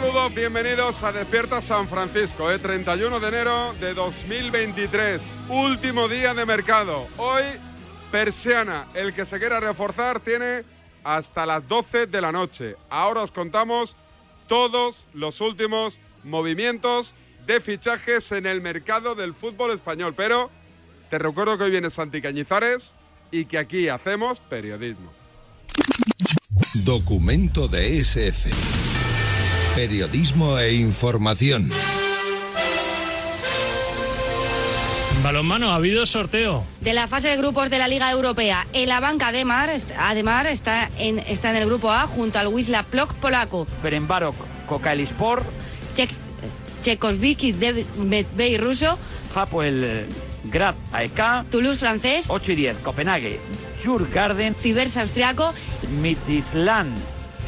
Saludos, bienvenidos a Despierta San Francisco, ¿eh? 31 de enero de 2023, último día de mercado. Hoy, Persiana, el que se quiera reforzar tiene hasta las 12 de la noche. Ahora os contamos todos los últimos movimientos de fichajes en el mercado del fútbol español, pero te recuerdo que hoy viene Santi Cañizares y que aquí hacemos periodismo. Documento de SF. Periodismo e información. Balonmano, ha habido sorteo. De la fase de grupos de la Liga Europea, el Abanca Ademar, Ademar está, en, está en el grupo A junto al Wisla Plock polaco. Ferenbarok, Kocaelispor, Czech, Chekosviki Medvey ruso, Hapoel Grad AEK, Toulouse francés, 8 y 10, Copenhague, Djurgarden, Cibers austriaco. Midisland,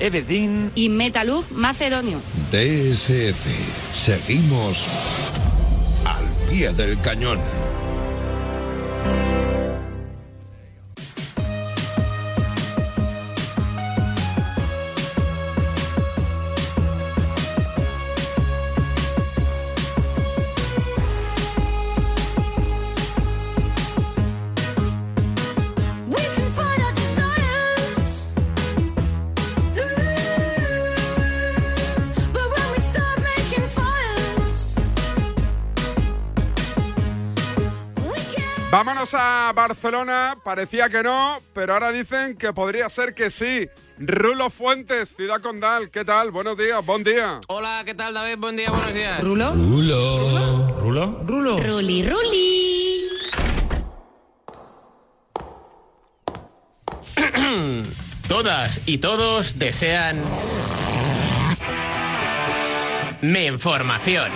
Evedin, y Metalurg macedonio. DSF. Seguimos al pie del cañón. A Barcelona, parecía que no, pero ahora dicen que podría ser que sí. Rulo Fuentes, Ciudad Condal, ¿qué tal? Buenos días, buen día. Hola, ¿qué tal, David? Buen día, buenos días. ¿Rulo? Rulo. ¿Rulo? Rulo, Ruli, Ruli. Todas y todos desean... Mi información.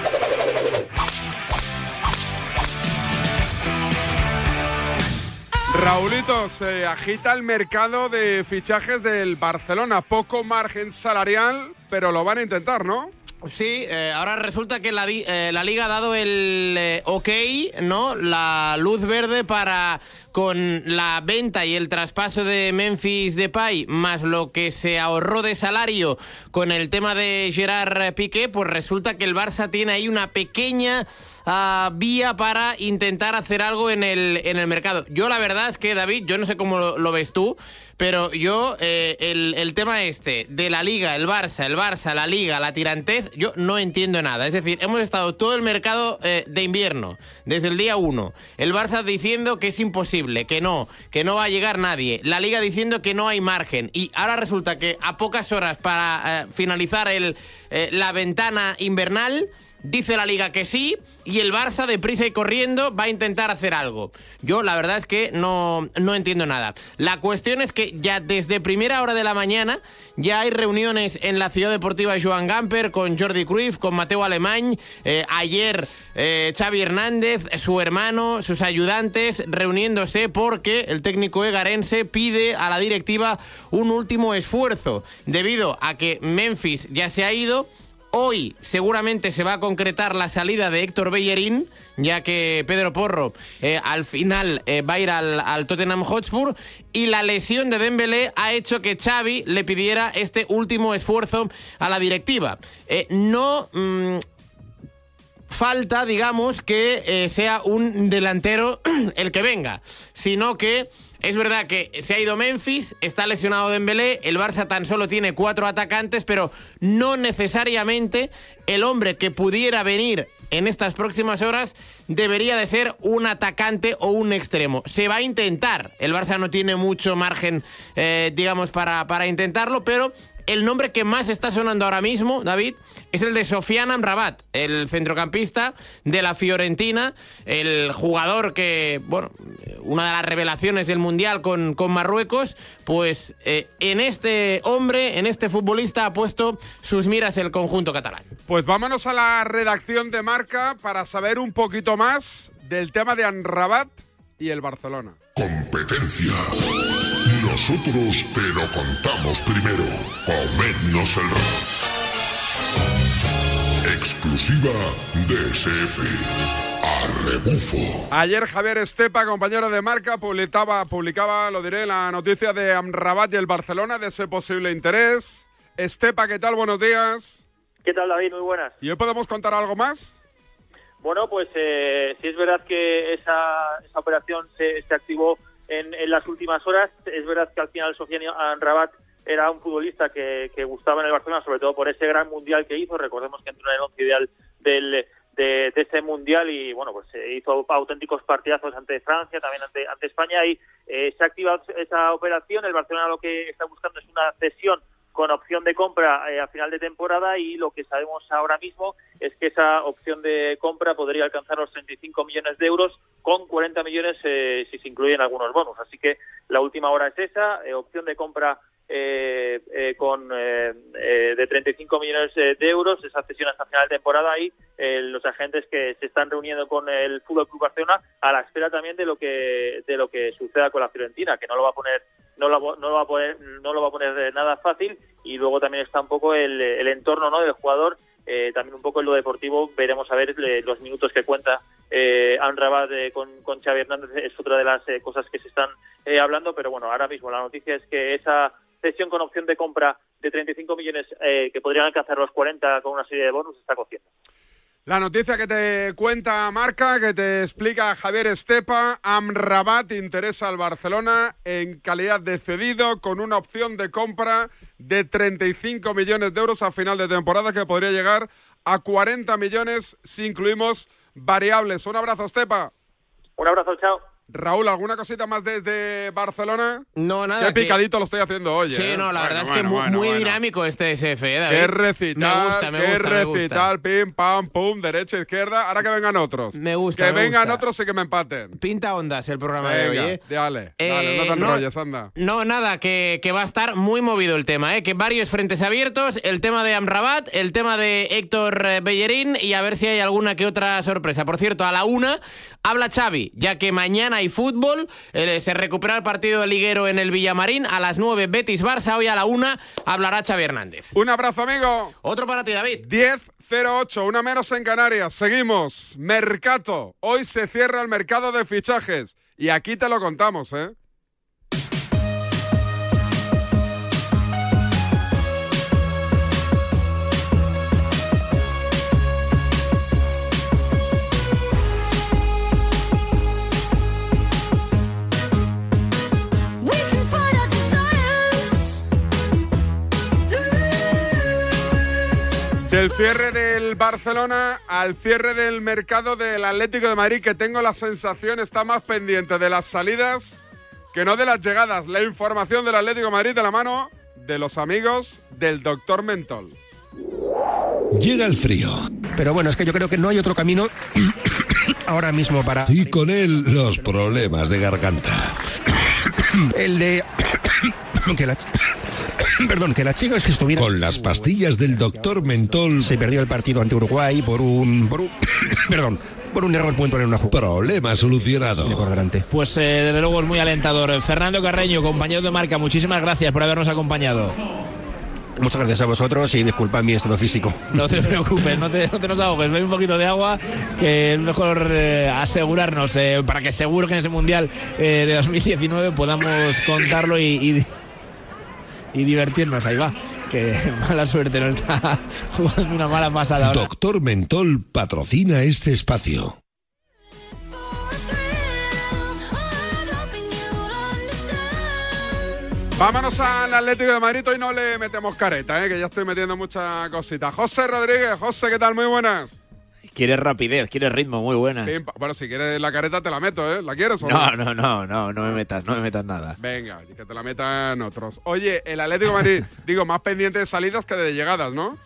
Raulito, se agita el mercado de fichajes del Barcelona. Poco margen salarial, pero lo van a intentar, ¿no? Sí, eh, ahora resulta que la, eh, la liga ha dado el eh, ok, ¿no? La luz verde para con la venta y el traspaso de Memphis Depay más lo que se ahorró de salario con el tema de Gerard Piqué, pues resulta que el Barça tiene ahí una pequeña ah, vía para intentar hacer algo en el, en el mercado. Yo la verdad es que, David, yo no sé cómo lo, lo ves tú, pero yo eh, el, el tema este de la Liga, el Barça, el Barça, la Liga, la tirantez, yo no entiendo nada. Es decir, hemos estado todo el mercado eh, de invierno, desde el día 1, el Barça diciendo que es imposible, que no, que no va a llegar nadie, la Liga diciendo que no hay margen, y ahora resulta que a pocas horas para eh, finalizar el, eh, la ventana invernal, Dice la liga que sí y el Barça deprisa y corriendo va a intentar hacer algo. Yo la verdad es que no, no entiendo nada. La cuestión es que ya desde primera hora de la mañana ya hay reuniones en la Ciudad Deportiva Joan Gamper con Jordi Cruyff, con Mateo Alemany. Eh, ayer eh, Xavi Hernández, su hermano, sus ayudantes reuniéndose porque el técnico egarense pide a la directiva un último esfuerzo debido a que Memphis ya se ha ido. Hoy seguramente se va a concretar la salida de Héctor Bellerín, ya que Pedro Porro eh, al final eh, va a ir al, Tottenham Hotspur y la lesión de Dembélé ha hecho que Xavi le pidiera este último esfuerzo a la directiva. Eh, no mm, falta, digamos, que sea un delantero el que venga, sino que es verdad que se ha ido Memphis, está lesionado Dembélé, el Barça tan solo tiene cuatro atacantes, pero no necesariamente el hombre que pudiera venir en estas próximas horas debería de ser un atacante o un extremo. Se va a intentar. El Barça no tiene mucho margen, eh, digamos, para, para intentarlo, pero el nombre que más está sonando ahora mismo, David, es el de Sofian Amrabat, el centrocampista de la Fiorentina, el jugador que, bueno, una de las revelaciones del Mundial con, con Marruecos, pues eh, en este hombre, en este futbolista ha puesto sus miras el conjunto catalán. Pues vámonos a la redacción de marca para saber un poquito más del tema de Amrabat y el Barcelona. Competencia. Nosotros te lo contamos primero. Comednos el rap. Exclusiva DSF. Rebufo. Ayer Javier Estepa, compañero de marca, publicaba, publicaba, lo diré, la noticia de Amrabat y el Barcelona, de ese posible interés. Estepa, ¿qué tal? Buenos días. ¿Qué tal, David? Muy buenas. ¿Y hoy podemos contar algo más? Bueno, pues eh, sí es verdad que esa, esa operación se, se activó en, en, las últimas horas. Es verdad que al final Sofiane Rabat era un futbolista que, que, gustaba en el Barcelona, sobre todo por ese gran mundial que hizo. Recordemos que entró en el once ideal del, de, de, ese mundial y bueno, pues eh, hizo auténticos partidazos ante Francia, también ante, ante España y eh, se ha activado esa operación. El Barcelona lo que está buscando es una cesión con opción de compra eh, a final de temporada y lo que sabemos ahora mismo es que esa opción de compra podría alcanzar los 35 millones de euros con 40 millones eh, si se incluyen algunos bonos. Así que la última hora es esa, eh, opción de compra eh, con de 35 millones de euros, esa cesión hasta final de temporada y los agentes que se están reuniendo con el Fútbol Club Barcelona a la espera también de lo que de lo que suceda con la Fiorentina, que no lo va a poner no lo, no lo va a poner no lo va a poner nada fácil. Y luego también está un poco el, entorno no del jugador. Eh, también un poco en lo deportivo veremos a ver los minutos que cuenta eh, Anrabat eh, con, con Xavi Hernández es otra de las eh, cosas que se están eh, hablando. Pero bueno ahora mismo la noticia es que esa cesión con opción de compra de 35 millones eh, que podrían alcanzar los 40 con una serie de bonus está cociendo la noticia que te cuenta Marca, que te explica Javier Estepa, Amrabat interesa al Barcelona en calidad de cedido con una opción de compra de 35 millones de euros a final de temporada que podría llegar a 40 millones si incluimos variables. Un abrazo Estepa. Un abrazo, chao. Raúl, ¿alguna cosita más desde Barcelona? No, nada. Qué picadito que... lo estoy haciendo hoy. Sí, ¿eh? no, la bueno, verdad bueno, es que bueno, muy dinámico este SF, ¿eh, David? Qué recital, me gusta, me qué gusta, me gusta. recital, pim, pam, pum, derecha, izquierda. Ahora que vengan otros. Me gusta, Que me vengan gusta. otros y que me empaten. Pinta ondas el programa Venga, de hoy, ¿eh? dale, Eh, dale, no te no- enrolles, anda. No, nada, que, que va a estar muy movido el tema, ¿eh? que varios frentes abiertos, el tema de Amrabat, el tema de Héctor eh, Bellerín y a ver si hay alguna que otra sorpresa. Por cierto, a la una habla Xavi, ya que mañana hay fútbol, eh, se recupera el partido de liguero en el Villamarín, a las 9 Betis Barça, hoy a la una hablará Xavi Hernández. Un abrazo, amigo. Otro para ti, David. 10-08, una menos en Canarias. Seguimos. Mercato. Hoy se cierra el mercado de fichajes. Y aquí te lo contamos, ¿eh? Del cierre del Barcelona al cierre del mercado del Atlético de Madrid, que tengo la sensación está más pendiente de las salidas que no de las llegadas. La información del Atlético de Madrid de la mano de los amigos del doctor Mentol. Llega el frío Pero bueno, es que yo creo que no hay otro camino ahora mismo para y con él los problemas de garganta. el de que la perdón, que la chica es que estuviera Con las pastillas del doctor Mentol, se perdió el partido ante Uruguay por un por un perdón, por un error puntual en una jugada problema solucionado. por delante. Pues eh, desde luego es muy alentador. Fernando Carreño, compañero de marca, muchísimas gracias por habernos acompañado. Muchas gracias a vosotros y disculpad mi estado físico. No te preocupes, no te, no te nos ahogues, bebe un poquito de agua, que es mejor eh, asegurarnos eh, para que seguro que en ese Mundial eh, de 2019 podamos contarlo y, y, y divertirnos. Ahí va. que mala suerte no está jugando una mala pasada ahora. Doctor Mentol patrocina este espacio. Vámonos al Atlético de Madrid. Hoy no le metemos careta, ¿eh? que ya estoy metiendo muchas cositas. José Rodríguez, José, ¿qué tal? Muy buenas. Quieres rapidez, quieres ritmo, muy buenas. Bueno, si quieres la careta te la meto, ¿eh? ¿La quieres o No, no, no, no, no me metas, no me metas nada. Venga, que te la metan otros. Oye, el Atlético de Madrid, digo, más pendiente de salidas que de llegadas, ¿no?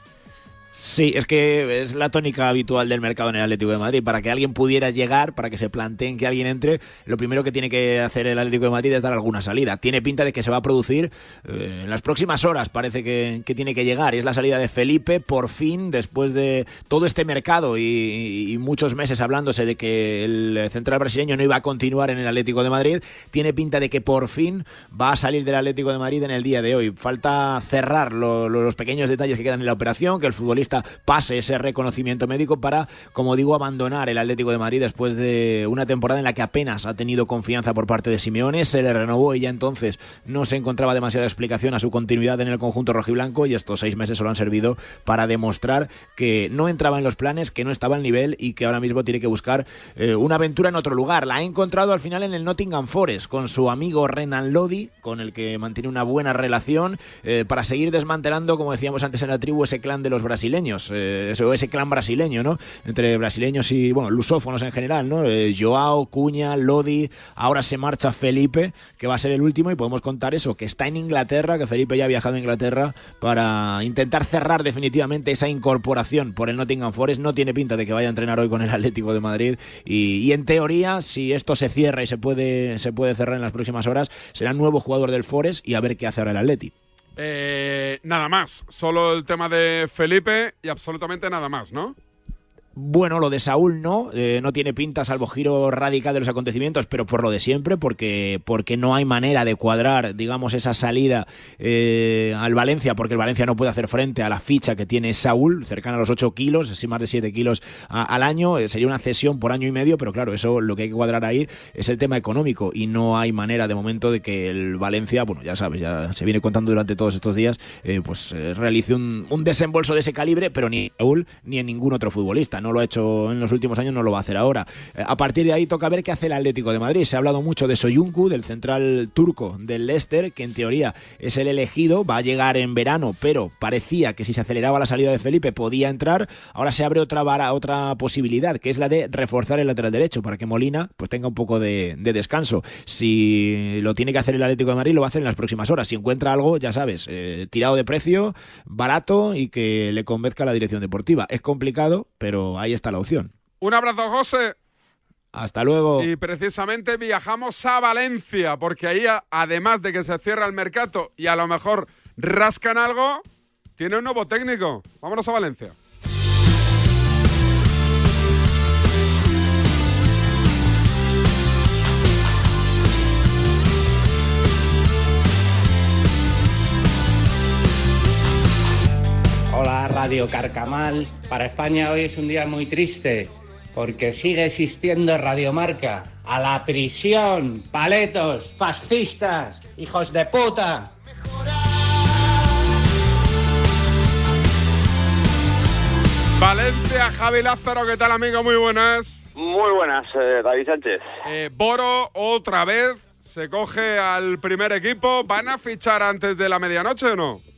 Sí, es que es la tónica habitual del mercado en el Atlético de Madrid. Para que alguien pudiera llegar, para que se planteen que alguien entre, lo primero que tiene que hacer el Atlético de Madrid es dar alguna salida. Tiene pinta de que se va a producir eh, en las próximas horas, parece que, tiene que llegar. Y es la salida de Felipe, por fin, después de todo este mercado y, muchos meses hablándose de que el central brasileño no iba a continuar en el Atlético de Madrid. Tiene pinta de que por fin va a salir del Atlético de Madrid en el día de hoy. Falta cerrar lo- lo- los pequeños detalles que quedan en la operación, que el futbolista pase ese reconocimiento médico para, como digo, abandonar el Atlético de Madrid después de una temporada en la que apenas ha tenido confianza por parte de Simeone. Se le renovó y ya entonces no se encontraba demasiada explicación a su continuidad en el conjunto rojiblanco y estos seis meses solo han servido para demostrar que no entraba en los planes, que no estaba al nivel y que ahora mismo tiene que buscar eh, una aventura en otro lugar. La ha encontrado al final en el Nottingham Forest con su amigo Renan Lodi, con el que mantiene una buena relación, eh, para seguir desmantelando, como decíamos antes en la tribu, ese clan de los brasileños, eh, ese, clan brasileño, ¿no? Entre brasileños y, bueno, lusófonos en general, ¿no? Eh, Joao, Cuña, Lodi, ahora se marcha Felipe, que va a ser el último y podemos contar eso, que está en Inglaterra, que Felipe ya ha viajado a Inglaterra para intentar cerrar definitivamente esa incorporación por el Nottingham Forest. No tiene pinta de que vaya a entrenar hoy con el Atlético de Madrid y, y en teoría, si esto se cierra y se puede, se puede cerrar en las próximas horas, será nuevo jugador del Forest y a ver qué hace ahora el Atleti. Eh, nada más, solo el tema de Felipe y absolutamente nada más, ¿no? Bueno, lo de Saúl no, eh, no tiene pinta salvo giro radical de los acontecimientos, pero por lo de siempre, porque, porque no hay manera de cuadrar, digamos, esa salida eh, al Valencia, porque el Valencia no puede hacer frente a la ficha que tiene Saúl, cercana a los 8 kilos, sí más de 7 kilos al año, eh, sería una cesión por año y medio, pero claro, eso lo que hay que cuadrar ahí es el tema económico y no hay manera de momento de que el Valencia, bueno, ya sabes, ya se viene contando durante todos estos días, eh, pues realice un, un desembolso de ese calibre, pero ni Saúl ni en ningún otro futbolista. No lo ha hecho en los últimos años, no lo va a hacer ahora. Eh, a partir de ahí toca ver qué hace el Atlético de Madrid. Se ha hablado mucho de Soyuncu, del central turco del Leicester, que en teoría es el elegido, va a llegar en verano, pero parecía que si se aceleraba la salida de Felipe podía entrar. Ahora se abre otra vara, otra posibilidad, que es la de reforzar el lateral derecho para que Molina pues tenga un poco de, de descanso. Si lo tiene que hacer el Atlético de Madrid, lo va a hacer en las próximas horas. Si encuentra algo, ya sabes, eh, tirado de precio, barato y que le convenzca a la dirección deportiva. Es complicado, pero ahí está la opción. Un abrazo, José. Hasta luego. Y precisamente viajamos a Valencia, porque ahí, además de que se cierra el mercado y a lo mejor rascan algo, tiene un nuevo técnico. Vámonos a Valencia. Hola Radio Carcamal. Para España hoy es un día muy triste porque sigue existiendo Radiomarca. A la prisión, paletos, fascistas, hijos de puta. Valencia, Javi Lázaro, ¿qué tal amigo? Muy buenas. Muy buenas, eh, David Sánchez. Eh, Boro otra vez se coge al primer equipo. ¿Van a fichar antes de la medianoche o no?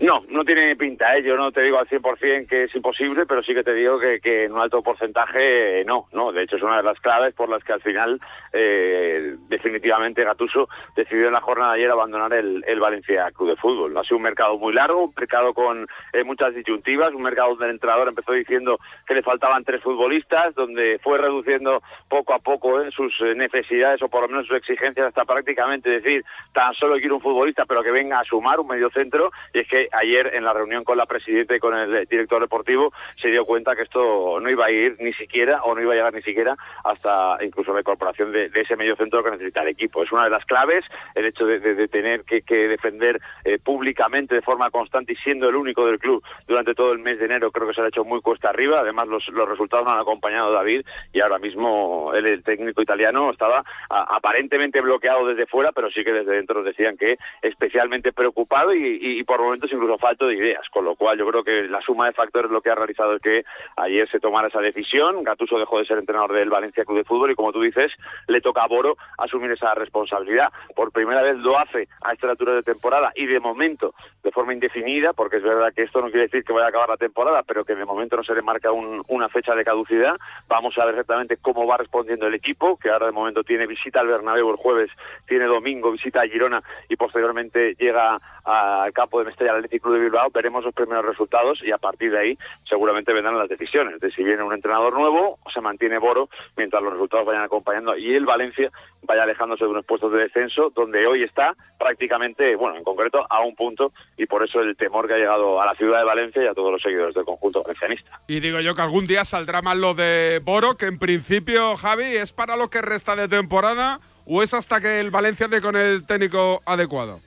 No, no tiene pinta, ¿eh? Yo no te digo al 100% que es imposible, pero sí que te digo que, en un alto porcentaje eh, no, no. De hecho, es una de las claves por las que al final eh, definitivamente Gatuso decidió en la jornada de ayer abandonar el, Valencia Club de Fútbol. Ha sido un mercado muy largo, un mercado con eh, muchas disyuntivas, un mercado donde el entrenador empezó diciendo que le faltaban tres futbolistas, donde fue reduciendo poco a poco eh, sus necesidades o por lo menos sus exigencias hasta prácticamente decir tan solo quiero un futbolista pero que venga a sumar un medio centro y es que ayer en la reunión con la presidenta y con el director deportivo se dio cuenta que esto no iba a ir ni siquiera o no iba a llegar ni siquiera hasta incluso la incorporación de, ese medio centro que necesita el equipo. Es una de las claves el hecho de, tener que, defender eh, públicamente de forma constante y siendo el único del club durante todo el mes de enero creo que se ha hecho muy cuesta arriba. Además los, los resultados no han acompañado a David y ahora mismo el técnico italiano estaba aparentemente bloqueado desde fuera pero sí que desde dentro decían que especialmente preocupado y, y- y por momentos incluso falto de ideas, con lo cual yo creo que la suma de factores lo que ha realizado es que ayer se tomara esa decisión, Gatuso dejó de ser entrenador del Valencia Club de Fútbol y como tú dices, le toca a Boro asumir esa responsabilidad. Por primera vez lo hace a esta altura de temporada y de momento de forma indefinida, porque es verdad que esto no quiere decir que vaya a acabar la temporada, pero que de momento no se le marca un- una fecha de caducidad. Vamos a ver exactamente cómo va respondiendo el equipo, que ahora de momento tiene visita al Bernabéu el jueves, tiene domingo visita a Girona y posteriormente llega al campo de Mestalla al Athletic Club de Bilbao. Veremos los primeros resultados y a partir de ahí seguramente vendrán las decisiones de si viene un entrenador nuevo o se mantiene Boro mientras los resultados vayan acompañando y el Valencia vaya alejándose de unos puestos de descenso donde hoy está prácticamente, bueno, en concreto a un punto y por eso el temor que ha llegado a la ciudad de Valencia y a todos los seguidores del conjunto valencianista. Y digo yo que algún día saldrá mal lo de Boro, que en principio, Javi, es para lo que resta de temporada o es hasta que el Valencia dé con el técnico adecuado.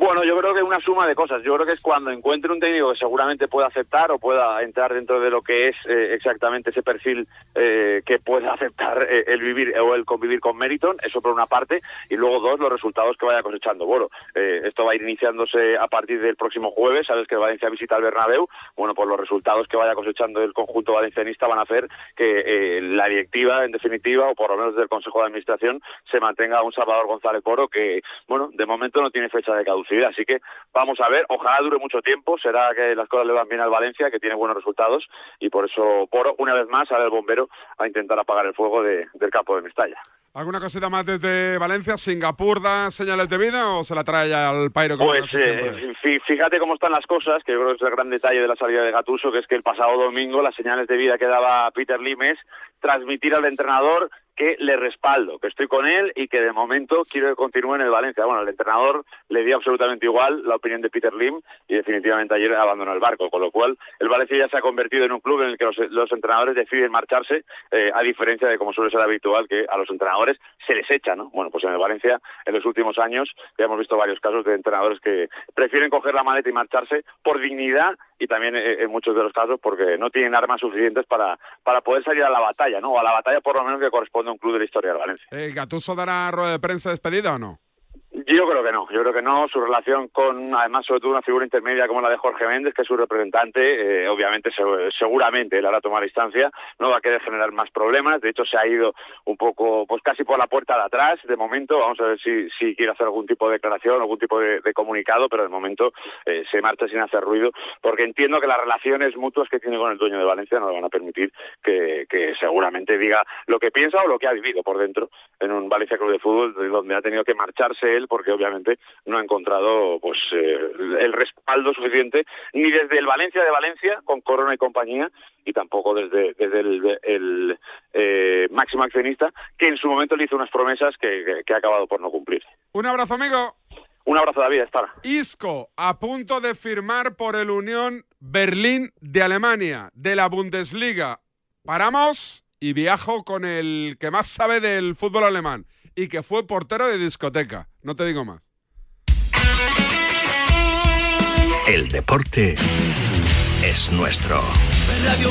Bueno, yo creo que una suma de cosas. Yo creo que es cuando encuentre un técnico que seguramente pueda aceptar o pueda entrar dentro de lo que es eh, exactamente ese perfil eh, que pueda aceptar eh, el vivir o el convivir con Meriton, eso por una parte, y luego dos, los resultados que vaya cosechando Boro. Eh, esto va a ir iniciándose a partir del próximo jueves, sabes que Valencia visita el Bernabéu, bueno, pues los resultados que vaya cosechando el conjunto valencianista van a hacer que la directiva, en definitiva, o por lo menos del Consejo de Administración, se mantenga un Salvador González Boro que, bueno, de momento no tiene fecha de caducidad, así que vamos a ver, ojalá dure mucho tiempo, será que las cosas le van bien al Valencia, que tiene buenos resultados, y por eso Boro, una vez más, sale el bombero a intentar apagar el fuego de- del campo de Mestalla. ¿Alguna cosita más desde Valencia? ¿Singapur da señales de vida o se la trae ya al Pairo? como Pues eh, fí- fíjate cómo están las cosas, que yo creo que es el gran detalle de la salida de Gatuso, que es que el pasado domingo las señales de vida que daba Peter Limes transmitir al entrenador que le respaldo, que estoy con él y que de momento quiero que continúe en el Valencia. Bueno, el entrenador le dio absolutamente igual la opinión de Peter Lim y definitivamente ayer abandonó el barco, con lo cual el Valencia ya se ha convertido en un club en el que los, los entrenadores deciden marcharse, eh, a diferencia de como suele ser habitual que a los entrenadores se les echa, ¿no? Bueno, pues en el Valencia en los últimos años ya hemos visto varios casos de entrenadores que prefieren coger la maleta y marcharse por dignidad y también en muchos de los casos porque no tienen armas suficientes para, para poder salir a la batalla, ¿no? O a la batalla por lo menos que corresponde a un club de la historia del Valencia. ¿El Gatuso dará rueda de prensa de despedida o no? Yo creo que no, yo creo que no. Su relación con, además, sobre todo una figura intermedia como la de Jorge Méndez, que es su representante, eh, obviamente, se- seguramente él hará tomar instancia, no va a querer generar más problemas. De hecho, se ha ido un poco, pues casi por la puerta de atrás, de momento. Vamos a ver si, si quiere hacer algún tipo de declaración, algún tipo de, comunicado, pero de momento eh, se marcha sin hacer ruido, porque entiendo que las relaciones mutuas que tiene con el dueño de Valencia no le van a permitir que, que seguramente diga lo que piensa o lo que ha vivido por dentro en un Valencia Club de Fútbol, de donde ha tenido que marcharse él, porque obviamente no ha encontrado pues eh, el respaldo suficiente ni desde el Valencia de Valencia con Corona y compañía y tampoco desde, desde el, el, eh, máximo accionista que en su momento le hizo unas promesas que, que- que ha acabado por no cumplir. Un abrazo, amigo. Un abrazo, David, ahora. Isco a punto de firmar por el Unión Berlín de Alemania, de la Bundesliga. Paramos y viajo con el que más sabe del fútbol alemán y que fue portero de discoteca. No te digo más. El deporte es nuestro. Radio.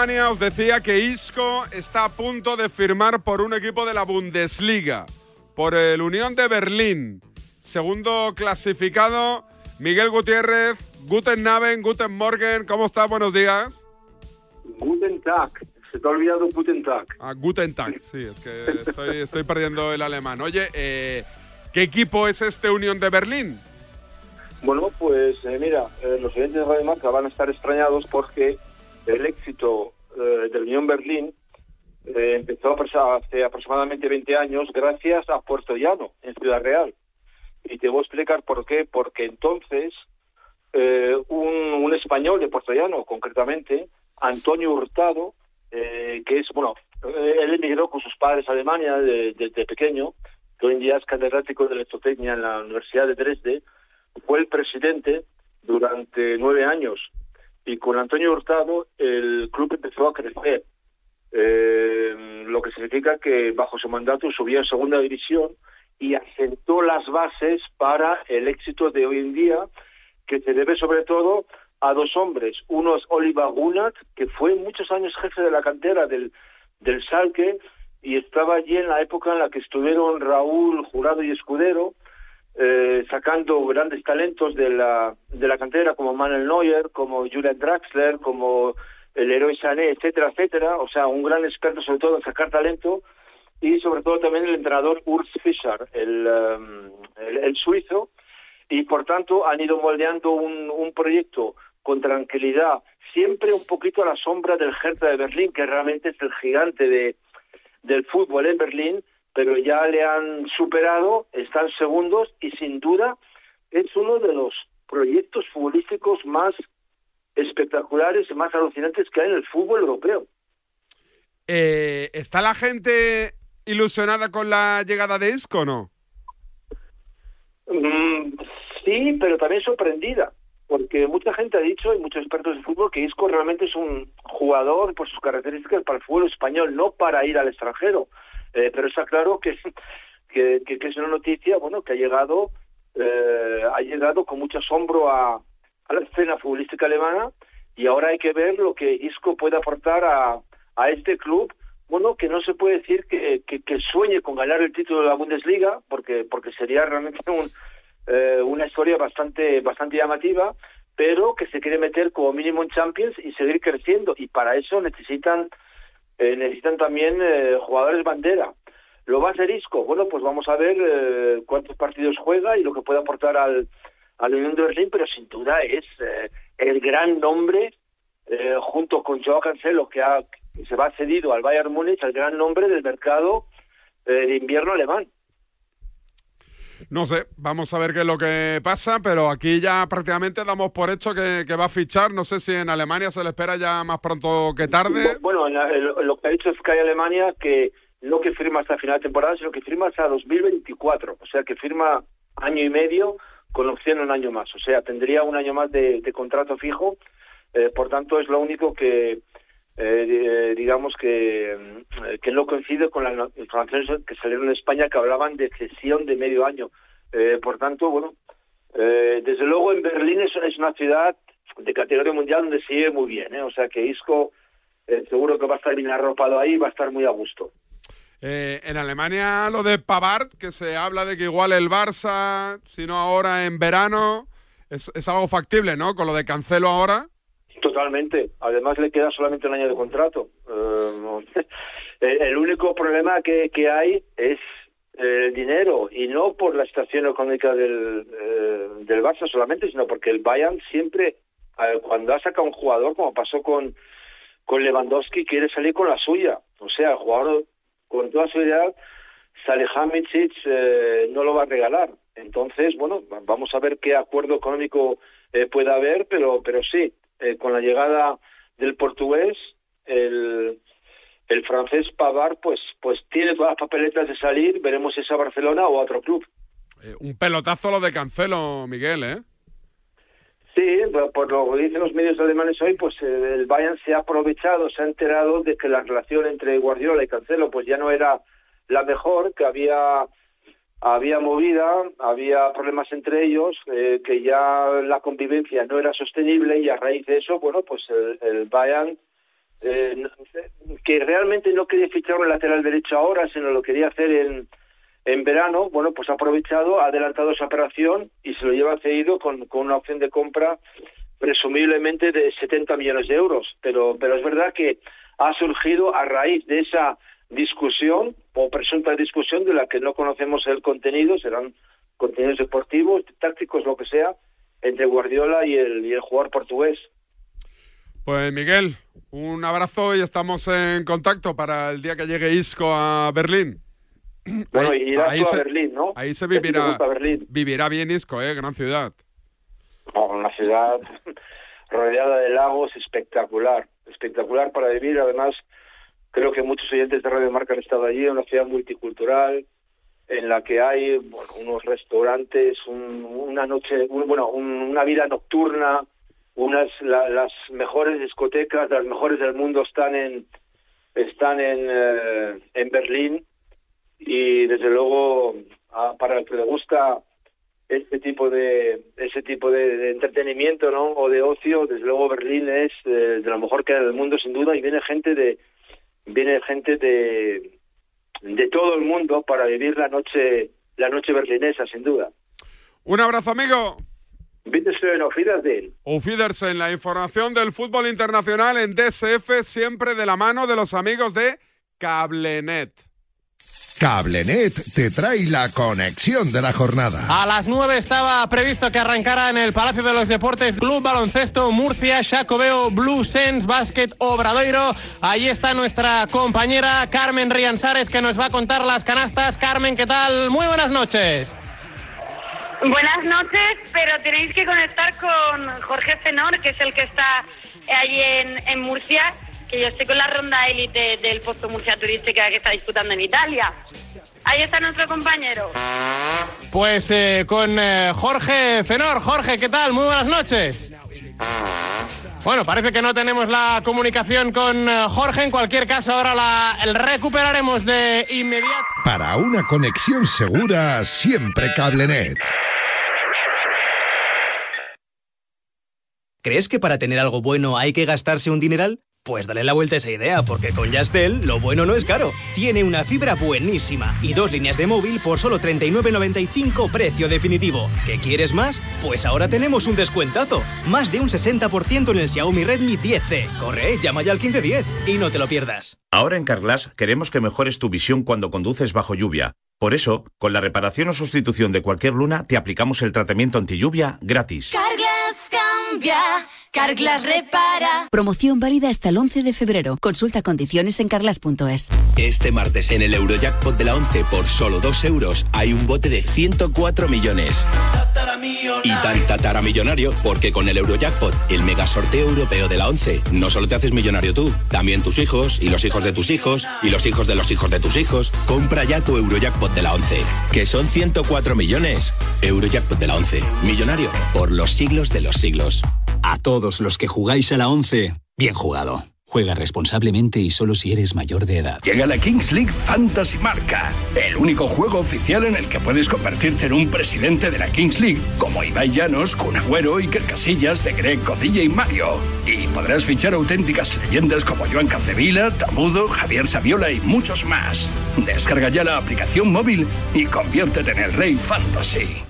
Alemania. Os decía que Isco está a punto de firmar por un equipo de la Bundesliga, por el Unión de Berlín. Segundo clasificado, Miguel Gutiérrez. Guten Abend, Guten Morgen. ¿Cómo está? Buenos días. Guten Tag. Se te ha olvidado Guten Tag. Ah, Guten Tag. Sí, es que estoy, estoy perdiendo el alemán. Oye, eh, ¿qué equipo es este Unión de Berlín? Bueno, pues eh, mira, eh, los oyentes de Radio Marca van a estar extrañados porque el éxito eh, del Unión Berlín eh, empezó hace aproximadamente 20 años gracias a Puerto Llano, en Ciudad Real. Y te voy a explicar por qué. Porque entonces eh, un, español de Puerto Llano, concretamente, Antonio Hurtado, eh, que es, bueno, eh, él emigró con sus padres a Alemania desde de, de pequeño, que hoy en día es catedrático de electrotecnia en la Universidad de Dresde, fue el presidente durante nueve años y con Antonio Hurtado el club empezó a crecer, eh, lo que significa que bajo su mandato subió a segunda división y asentó las bases para el éxito de hoy en día, que se debe sobre todo a dos hombres. Uno es Oliver Gunnar, que fue muchos años jefe de la cantera del, del Salque y estaba allí en la época en la que estuvieron Raúl, Jurado y Escudero, sacando grandes talentos de la, de la cantera como Manuel Neuer, como Julian Draxler, como el héroe Sané, etcétera, etcétera. O sea, un gran experto sobre todo en sacar talento y sobre todo también el entrenador Urs Fischer, el, um, el, el, suizo, y por tanto han ido moldeando un, un proyecto con tranquilidad, siempre un poquito a la sombra del Hertha de Berlín, que realmente es el gigante de, del fútbol en Berlín, pero ya le han superado, están segundos y sin duda es uno de los proyectos futbolísticos más espectaculares y más alucinantes que hay en el fútbol europeo. Eh, ¿Está la gente ilusionada con la llegada de Isco o no? Mm, sí, pero también sorprendida, porque mucha gente ha dicho, y muchos expertos de fútbol, que Isco realmente es un jugador por sus características para el fútbol español, no para ir al extranjero. Eh, pero está claro que, que, es una noticia bueno que ha llegado eh, ha llegado con mucho asombro a, a la escena futbolística alemana y ahora hay que ver lo que Isco puede aportar a, a este club. Bueno que no se puede decir que, que, que sueñe con ganar el título de la Bundesliga porque porque sería realmente un, eh, una historia bastante bastante llamativa pero que se quiere meter como mínimo en Champions y seguir creciendo. Y para eso necesitan eh, necesitan también eh, jugadores bandera. ¿Lo va a hacer Isco? Bueno, pues vamos a ver eh, cuántos partidos juega y lo que puede aportar al, al Unión de Berlín, pero sin duda es eh, el gran nombre, eh, junto con Joao Cancelo, que, ha, que se va cedido al Bayern Múnich, el gran nombre del mercado eh, de invierno alemán. No sé, vamos a ver qué es lo que pasa, pero aquí ya prácticamente damos por hecho que, va a fichar. No sé si en Alemania se le espera ya más pronto que tarde. Bueno, lo que ha dicho Sky Alemania que no que firma hasta final de temporada, sino que firma hasta 2024. O sea, que firma año y medio con opción un año más. O sea, tendría un año más de, de contrato fijo. Eh, por tanto, es lo único que, eh, digamos que, que no coincide con las informaciones que salieron en España que hablaban de cesión de medio año. Eh, por tanto, bueno, eh, desde luego en Berlín es, una ciudad de categoría mundial donde se vive muy bien, ¿eh? o sea que Isco seguro que va a estar bien arropado ahí y va a estar muy a gusto. En Alemania lo de Pavard, que se habla de que igual el Barça, si no ahora en verano, es, es algo factible, ¿no? Con lo de Cancelo ahora. Totalmente. Además le queda solamente un año de contrato. Eh, el único problema que, que hay es el dinero y no por la situación económica del, eh, del Barça solamente, sino porque el Bayern siempre, eh, cuando ha sacado un jugador, como pasó con, con Lewandowski, quiere salir con la suya. O sea, el jugador con toda seguridad, Salihamidzic eh, no lo va a regalar. Entonces, bueno, vamos a ver qué acuerdo económico eh, pueda haber, pero, pero sí, eh, con la llegada del portugués, el, el francés Pavard, pues, pues tiene todas las papeletas de salir, veremos si es a Barcelona o a otro club. Eh, un pelotazo lo de Cancelo, Miguel, ¿eh? Sí, por lo que dicen los medios alemanes hoy, pues eh, el Bayern se ha aprovechado, se ha enterado de que la relación entre Guardiola y Cancelo pues ya no era la mejor, que había había movida, había problemas entre ellos, eh, que ya la convivencia no era sostenible y a raíz de eso, bueno, pues el, Bayern, eh, que realmente no quería fichar un lateral derecho ahora, sino lo quería hacer en, en verano, bueno, pues ha aprovechado, ha adelantado esa operación y se lo lleva cedido con, con una opción de compra presumiblemente de 70 millones de euros. Pero, pero es verdad que ha surgido a raíz de esa discusión o presunta discusión de la que no conocemos el contenido, serán contenidos deportivos, tácticos, lo que sea, entre Guardiola y el, y el jugador portugués. Pues Miguel, un abrazo y estamos en contacto para el día que llegue Isco a Berlín. Bueno, ahí, irás tú a se, Berlín, ¿no? Ahí se ¿Qué te vivirá, vivirá bien Isco, ¿eh? Gran ciudad. Una ciudad rodeada de lagos espectacular, espectacular para vivir. Además, creo que muchos oyentes de Radio Marca han estado allí, una ciudad multicultural en la que hay bueno, unos restaurantes, un, una noche, un, bueno, un, una vida nocturna, unas la, las mejores discotecas, las mejores del mundo están en están en eh, en Berlín. Y desde luego a, para el que le gusta este tipo de ese tipo de, entretenimiento no o de ocio desde luego Berlín es eh, de lo mejor que hay en el mundo sin duda y viene gente de viene gente de de todo el mundo para vivir la noche la noche berlinesa sin duda un abrazo amigo Wiedersehen, auf Wiedersehen. Auf Wiedersehen, la información del fútbol internacional en DSF siempre de la mano de los amigos de Cablenet. Cablenet te trae la conexión de la jornada. A las 9 estaba previsto que arrancara en el Palacio de los Deportes Club Baloncesto Murcia, Chacobeo, Blue Sense, Basket Obradoiro. Ahí está nuestra compañera Carmen Rianzares que nos va a contar las canastas. Carmen, ¿qué tal? Muy buenas noches. Buenas noches, pero tenéis que conectar con Jorge Fenor, que es el que está allí en, en Murcia, que yo estoy con la ronda élite del puesto Murcia Turística que está disputando en Italia. Ahí está nuestro compañero. Pues eh, con eh, Jorge Fenor. Jorge, ¿qué tal? Muy buenas noches. Bueno, parece que no tenemos la comunicación con uh, Jorge. En cualquier caso, ahora la el recuperaremos de inmediato. Para una conexión segura, siempre CableNet. ¿Crees que para tener algo bueno hay que gastarse un dineral? Pues dale la vuelta a esa idea, porque con Yastel lo bueno no es caro. Tiene una fibra buenísima y dos líneas de móvil por solo 39.95 precio definitivo. ¿Qué quieres más? Pues ahora tenemos un descuentazo. Más de un 60% en el Xiaomi Redmi 10C. Corre, llama ya al 1510 y no te lo pierdas. Ahora en Carglass queremos que mejores tu visión cuando conduces bajo lluvia. Por eso, con la reparación o sustitución de cualquier luna, te aplicamos el tratamiento anti lluvia gratis. Carglass cambia. Carglass repara. Promoción válida hasta el 11 de febrero. Consulta condiciones en carglass.es. Este martes en el Eurojackpot de la 11 por solo 2 euros hay un bote de 104 millones. Y tan tatara millonario porque con el Eurojackpot, el mega sorteo europeo de la 11, no solo te haces millonario tú, también tus hijos y los hijos de tus hijos y los hijos de los hijos de tus hijos. Compra ya tu Eurojackpot de la 11, que son 104 millones. Eurojackpot de la 11, millonario por los siglos de los siglos. A todos los que jugáis a la 11, bien jugado. Juega responsablemente y solo si eres mayor de edad. Llega la Kings League Fantasy Marca, el único juego oficial en el que puedes convertirte en un presidente de la Kings League, como Ibai Llanos, Kun Agüero, Iker Casillas, De Greg, Codilla y Mario. Y podrás fichar auténticas leyendas como Joan Capdevila, Tamudo, Javier Saviola y muchos más. Descarga ya la aplicación móvil y conviértete en el rey fantasy.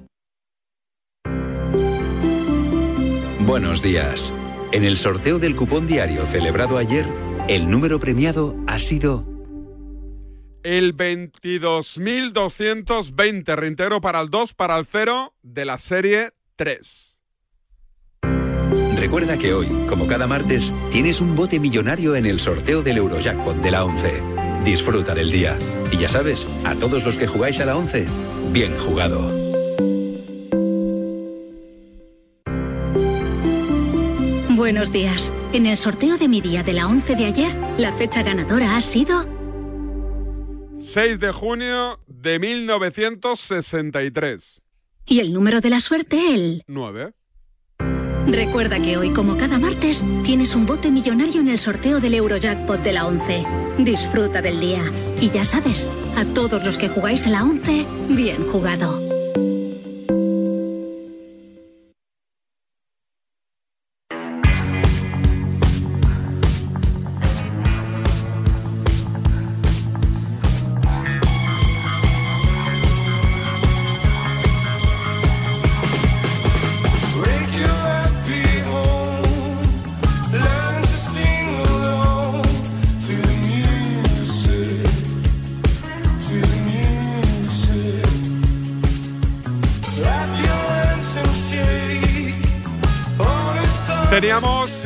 Buenos días. En el sorteo del cupón diario celebrado ayer, el número premiado ha sido El 22.220, reintegro para el 2, para el 0 de la serie 3. Recuerda que hoy, como cada martes, tienes un bote millonario en el sorteo del Eurojackpot de la 11. Disfruta del día. Y ya sabes, a todos los que jugáis a la 11, bien jugado. Buenos días. En el sorteo de mi día de la 11 de ayer, la fecha ganadora ha sido 6 de junio de 1963. y el número de la suerte el 9. Recuerda que hoy, como cada martes, tienes un bote millonario en el sorteo del Eurojackpot de la 11. Disfruta del día. Y ya sabes, a todos los que jugáis a la 11, bien jugado.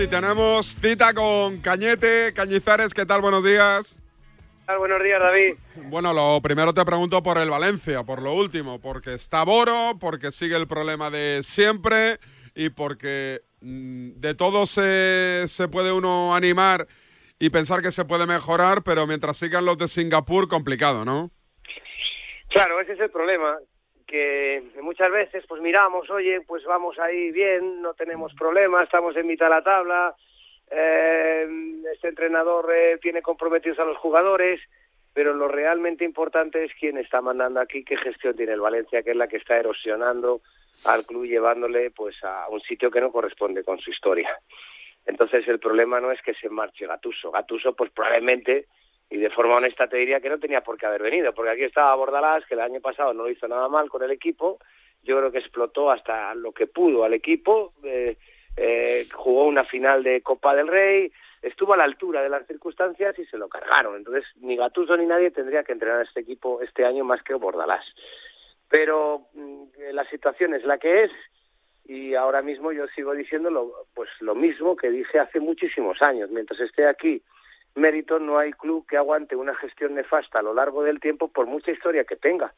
Y tenemos cita con Cañete, Cañizares, ¿qué tal? Buenos días. Buenos días, David. Bueno, lo primero te pregunto por el Valencia, por lo último, porque está Boro, porque sigue el problema de siempre y porque mm, de todo se, se puede uno animar y pensar que se puede mejorar, pero mientras sigan los de Singapur, complicado, ¿no? Claro, ese es el problema, que muchas veces pues miramos, oye, pues vamos ahí bien, no tenemos problemas, estamos en mitad de la tabla, eh, este entrenador eh, tiene comprometidos a los jugadores, pero lo realmente importante es quién está mandando aquí, qué gestión tiene el Valencia, que es la que está erosionando al club llevándole pues a un sitio que no corresponde con su historia. Entonces el problema no es que se marche Gatuso. Gatuso pues probablemente y de forma honesta te diría que no tenía por qué haber venido, porque aquí estaba Bordalás, que el año pasado no hizo nada mal con el equipo, yo creo que explotó hasta lo que pudo al equipo, eh, eh, jugó una final de Copa del Rey, estuvo a la altura de las circunstancias y se lo cargaron. Entonces, ni Gatuso ni nadie tendría que entrenar a este equipo este año más que Bordalás. Pero mm, la situación es la que es y ahora mismo yo sigo diciendo lo, pues lo mismo que dije hace muchísimos años. Mientras esté aquí Mérito, no hay club que aguante una gestión nefasta a lo largo del tiempo por mucha historia que tenga.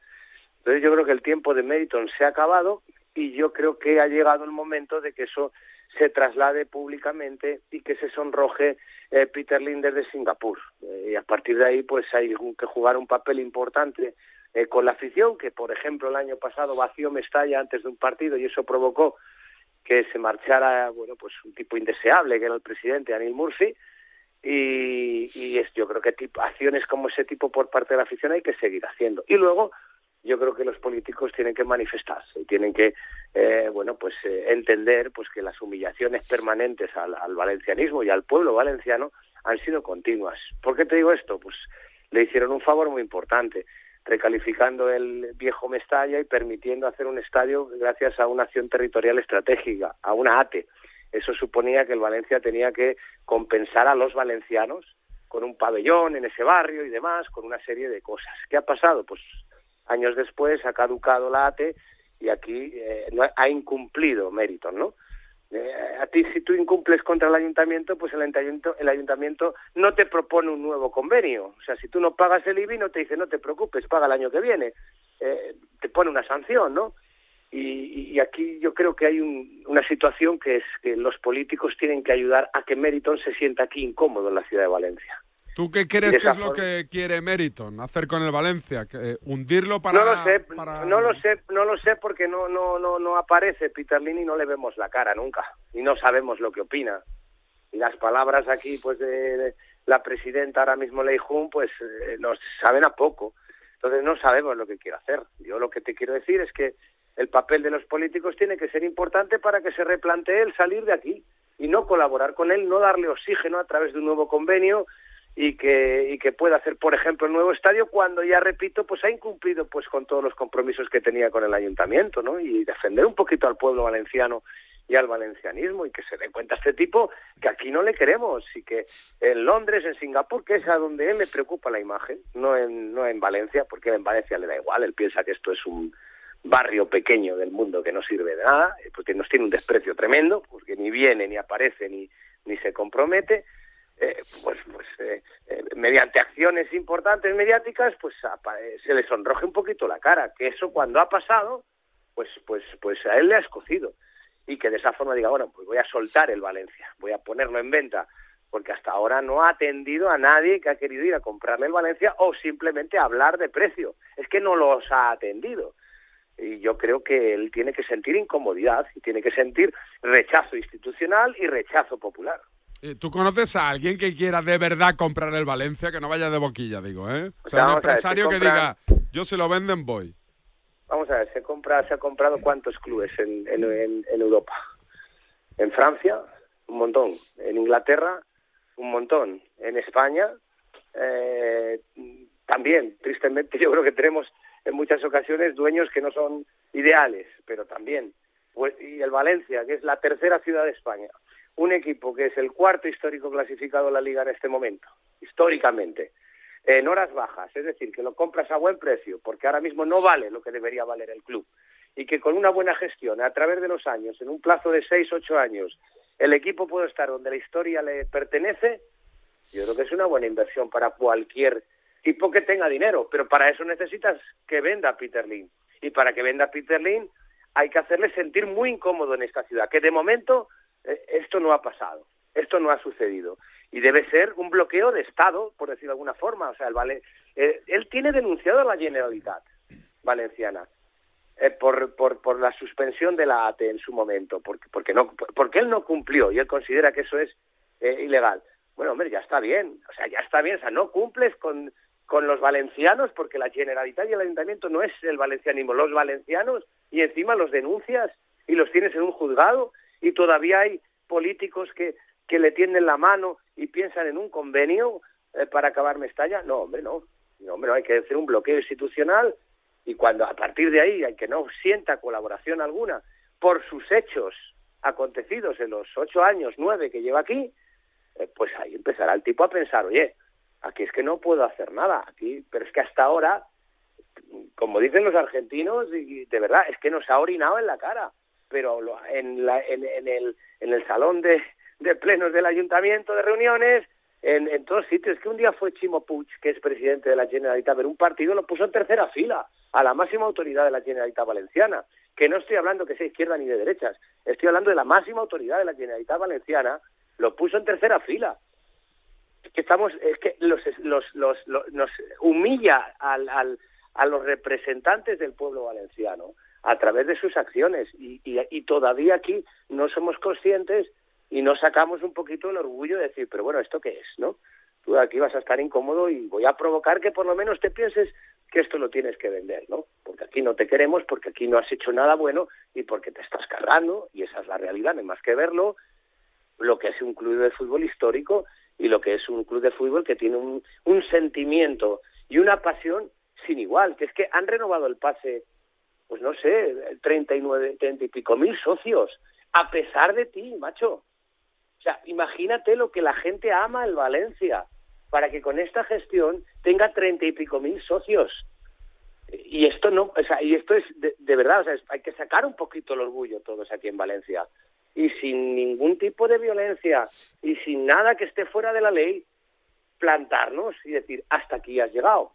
Entonces yo creo que el tiempo de Meriton se ha acabado y yo creo que ha llegado el momento de que eso se traslade públicamente y que se sonroje eh, Peter Linder de Singapur. Eh, y a partir de ahí pues hay que jugar un papel importante eh, con la afición, que por ejemplo el año pasado vació Mestalla antes de un partido y eso provocó que se marchara bueno pues un tipo indeseable que era el presidente Anil Murphy y, y es, yo creo que acciones como ese tipo por parte de la afición hay que seguir haciendo. Y luego yo creo que los políticos tienen que manifestarse y tienen que eh, bueno pues eh, entender pues que las humillaciones permanentes al valencianismo y al pueblo valenciano han sido continuas. ¿Por qué te digo esto? Pues le hicieron un favor muy importante recalificando el viejo Mestalla y permitiendo hacer un estadio gracias a una acción territorial estratégica, a una ATE. Eso suponía que el Valencia tenía que compensar a los valencianos con un pabellón en ese barrio y demás, con una serie de cosas. ¿Qué ha pasado? Pues años después ha caducado la ATE y aquí eh, no ha, incumplido méritos, ¿no? Eh, a ti si tú incumples contra el ayuntamiento, pues el ayuntamiento, el ayuntamiento no te propone un nuevo convenio. O sea, si tú no pagas el IBI, no te dice, no te preocupes, paga el año que viene. Eh, te pone una sanción, ¿no? Y, y aquí yo creo que hay un, una situación que es que los políticos tienen que ayudar a que Meriton se sienta aquí incómodo en la ciudad de Valencia. ¿Tú qué crees que es lo que quiere Meriton hacer con el Valencia? Eh, ¿Hundirlo para...? no lo sé, para- no lo sé, no lo sé porque no no no no aparece y no le vemos la cara nunca y no sabemos lo que opina. Y las palabras aquí pues de, de la presidenta ahora mismo Lei Jun pues eh, nos saben a poco. Entonces no sabemos lo que quiere hacer. Yo lo que te quiero decir es que el papel de los políticos tiene que ser importante para que se replantee el salir de aquí y no colaborar con él, no darle oxígeno a través de un nuevo convenio y que y que pueda hacer por ejemplo el nuevo estadio cuando ya repito pues ha incumplido pues con todos los compromisos que tenía con el ayuntamiento no y defender un poquito al pueblo valenciano y al valencianismo y que se dé cuenta este tipo que aquí no le queremos y que en Londres en Singapur que es a donde él le preocupa la imagen no en no en Valencia porque en Valencia le da igual él piensa que esto es un barrio pequeño del mundo que no sirve de nada eh, porque nos tiene un desprecio tremendo porque ni viene ni aparece ni ni se compromete eh, pues, pues eh, mediante acciones importantes mediáticas, pues se le sonroje un poquito la cara, que eso cuando ha pasado, pues, pues, pues a él le ha escocido y que de esa forma diga, bueno, pues voy a soltar el Valencia, voy a ponerlo en venta, porque hasta ahora no ha atendido a nadie que ha querido ir a comprarle el Valencia o simplemente hablar de precio, es que no los ha atendido. Y yo creo que él tiene que sentir incomodidad y tiene que sentir rechazo institucional y rechazo popular. Eh, ¿Tú conoces a alguien que quiera de verdad comprar el Valencia? Que no vaya de boquilla, digo, ¿eh? O sea, un Vamos ver, se empresario que compran- diga, yo se lo venden, voy. Vamos a ver, se compra, se ha comprado cuántos clubes en, en, en- en Europa. En Francia, un montón. En Inglaterra, un montón. En España, eh, también. Tristemente, yo creo que tenemos en muchas ocasiones dueños que no son ideales, pero también. Pues- Y el Valencia, que es la tercera ciudad de España. Un equipo que es el cuarto histórico clasificado en la liga en este momento, históricamente en horas bajas, es decir, que lo compras a buen precio, porque ahora mismo no vale lo que debería valer el club, y que con una buena gestión, a través de los años, en un plazo de seis, ocho años, el equipo puede estar donde la historia le pertenece, yo creo que es una buena inversión para cualquier tipo que tenga dinero, pero para eso necesitas que venda Peter Lin, y para que venda Peter Lin hay que hacerle sentir muy incómodo en esta ciudad, que de momento eh, esto no ha pasado, esto no ha sucedido. Y debe ser un bloqueo de Estado, por decirlo de alguna forma. O sea, el Vale, eh, él tiene denunciado a la Generalitat valenciana eh, por, por, por la suspensión de la ATE en su momento, porque, porque, no, porque él no cumplió y él considera que eso es eh, ilegal. Bueno, hombre, ya está bien, o sea, ya está bien, o sea, no cumples con, con los valencianos porque la Generalitat y el Ayuntamiento no es el valencianismo, los valencianos y encima los denuncias y los tienes en un juzgado y todavía hay políticos que, que le tienden la mano y piensan en un convenio eh, para acabar Mestalla. No, hombre, no. No, hombre, hay que hacer un bloqueo institucional y cuando a partir de ahí hay que no sienta colaboración alguna por sus hechos acontecidos en los ocho años, nueve que lleva aquí, eh, pues ahí empezará el tipo a pensar, oye, aquí es que no puedo hacer nada, aquí, pero es que hasta ahora, como dicen los argentinos, y de verdad, es que nos ha orinado en la cara, pero en, la- en, en el, en el salón de, de plenos del ayuntamiento, de reuniones, en, en todos sitios, que un día fue Chimo Puig, que es presidente de la Generalitat, ver un partido, lo puso en tercera fila, a la máxima autoridad de la Generalitat Valenciana, que no estoy hablando que sea izquierda ni de derechas, estoy hablando de la máxima autoridad de la Generalitat Valenciana, lo puso en tercera fila. Que estamos, es que los, los, los, los- nos humilla al, al, a los representantes del pueblo valenciano a través de sus acciones y, y, y todavía aquí no somos conscientes y no sacamos un poquito el orgullo de decir, pero bueno, ¿esto qué es? ¿no? Tú aquí vas a estar incómodo y voy a provocar que por lo menos te pienses que esto lo tienes que vender, ¿no? Porque aquí no te queremos, porque aquí no has hecho nada bueno y porque te estás cargando y esa es la realidad, no hay más que verlo, lo que es un club de fútbol histórico y lo que es un club de fútbol que tiene un, sentimiento y una pasión sin igual, que es que han renovado el pase, pues no sé, 39, 30 y pico mil socios, a pesar de ti, macho. O sea, imagínate lo que la gente ama el Valencia para que con esta gestión tenga treinta y pico mil socios. Y esto no, o sea, y esto es de, de verdad, o sea, hay que sacar un poquito el orgullo todos aquí en Valencia. Y sin ningún tipo de violencia y sin nada que esté fuera de la ley, plantarnos y decir, hasta aquí has llegado,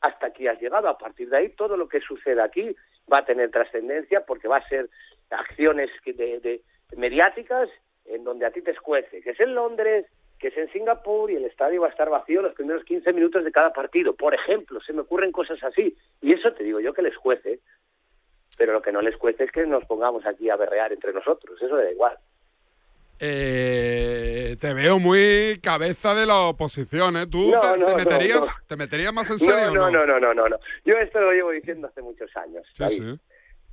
hasta aquí has llegado. A partir de ahí, todo lo que suceda aquí va a tener trascendencia porque va a ser acciones de, de- mediáticas en donde a ti te escuece, que es en Londres, que es en Singapur y el estadio va a estar vacío los primeros 15 minutos de cada partido. Por ejemplo, se me ocurren cosas así. Y eso te digo yo que les juece. Pero lo que no les cuece es que nos pongamos aquí a berrear entre nosotros. Eso da igual. Eh, te veo muy cabeza de la oposición, ¿eh? ¿Tú No, te, no, te no, meterías, no. te meterías más en serio no, no, no, no, no, no. Yo esto lo llevo diciendo hace muchos años. Sí, sí.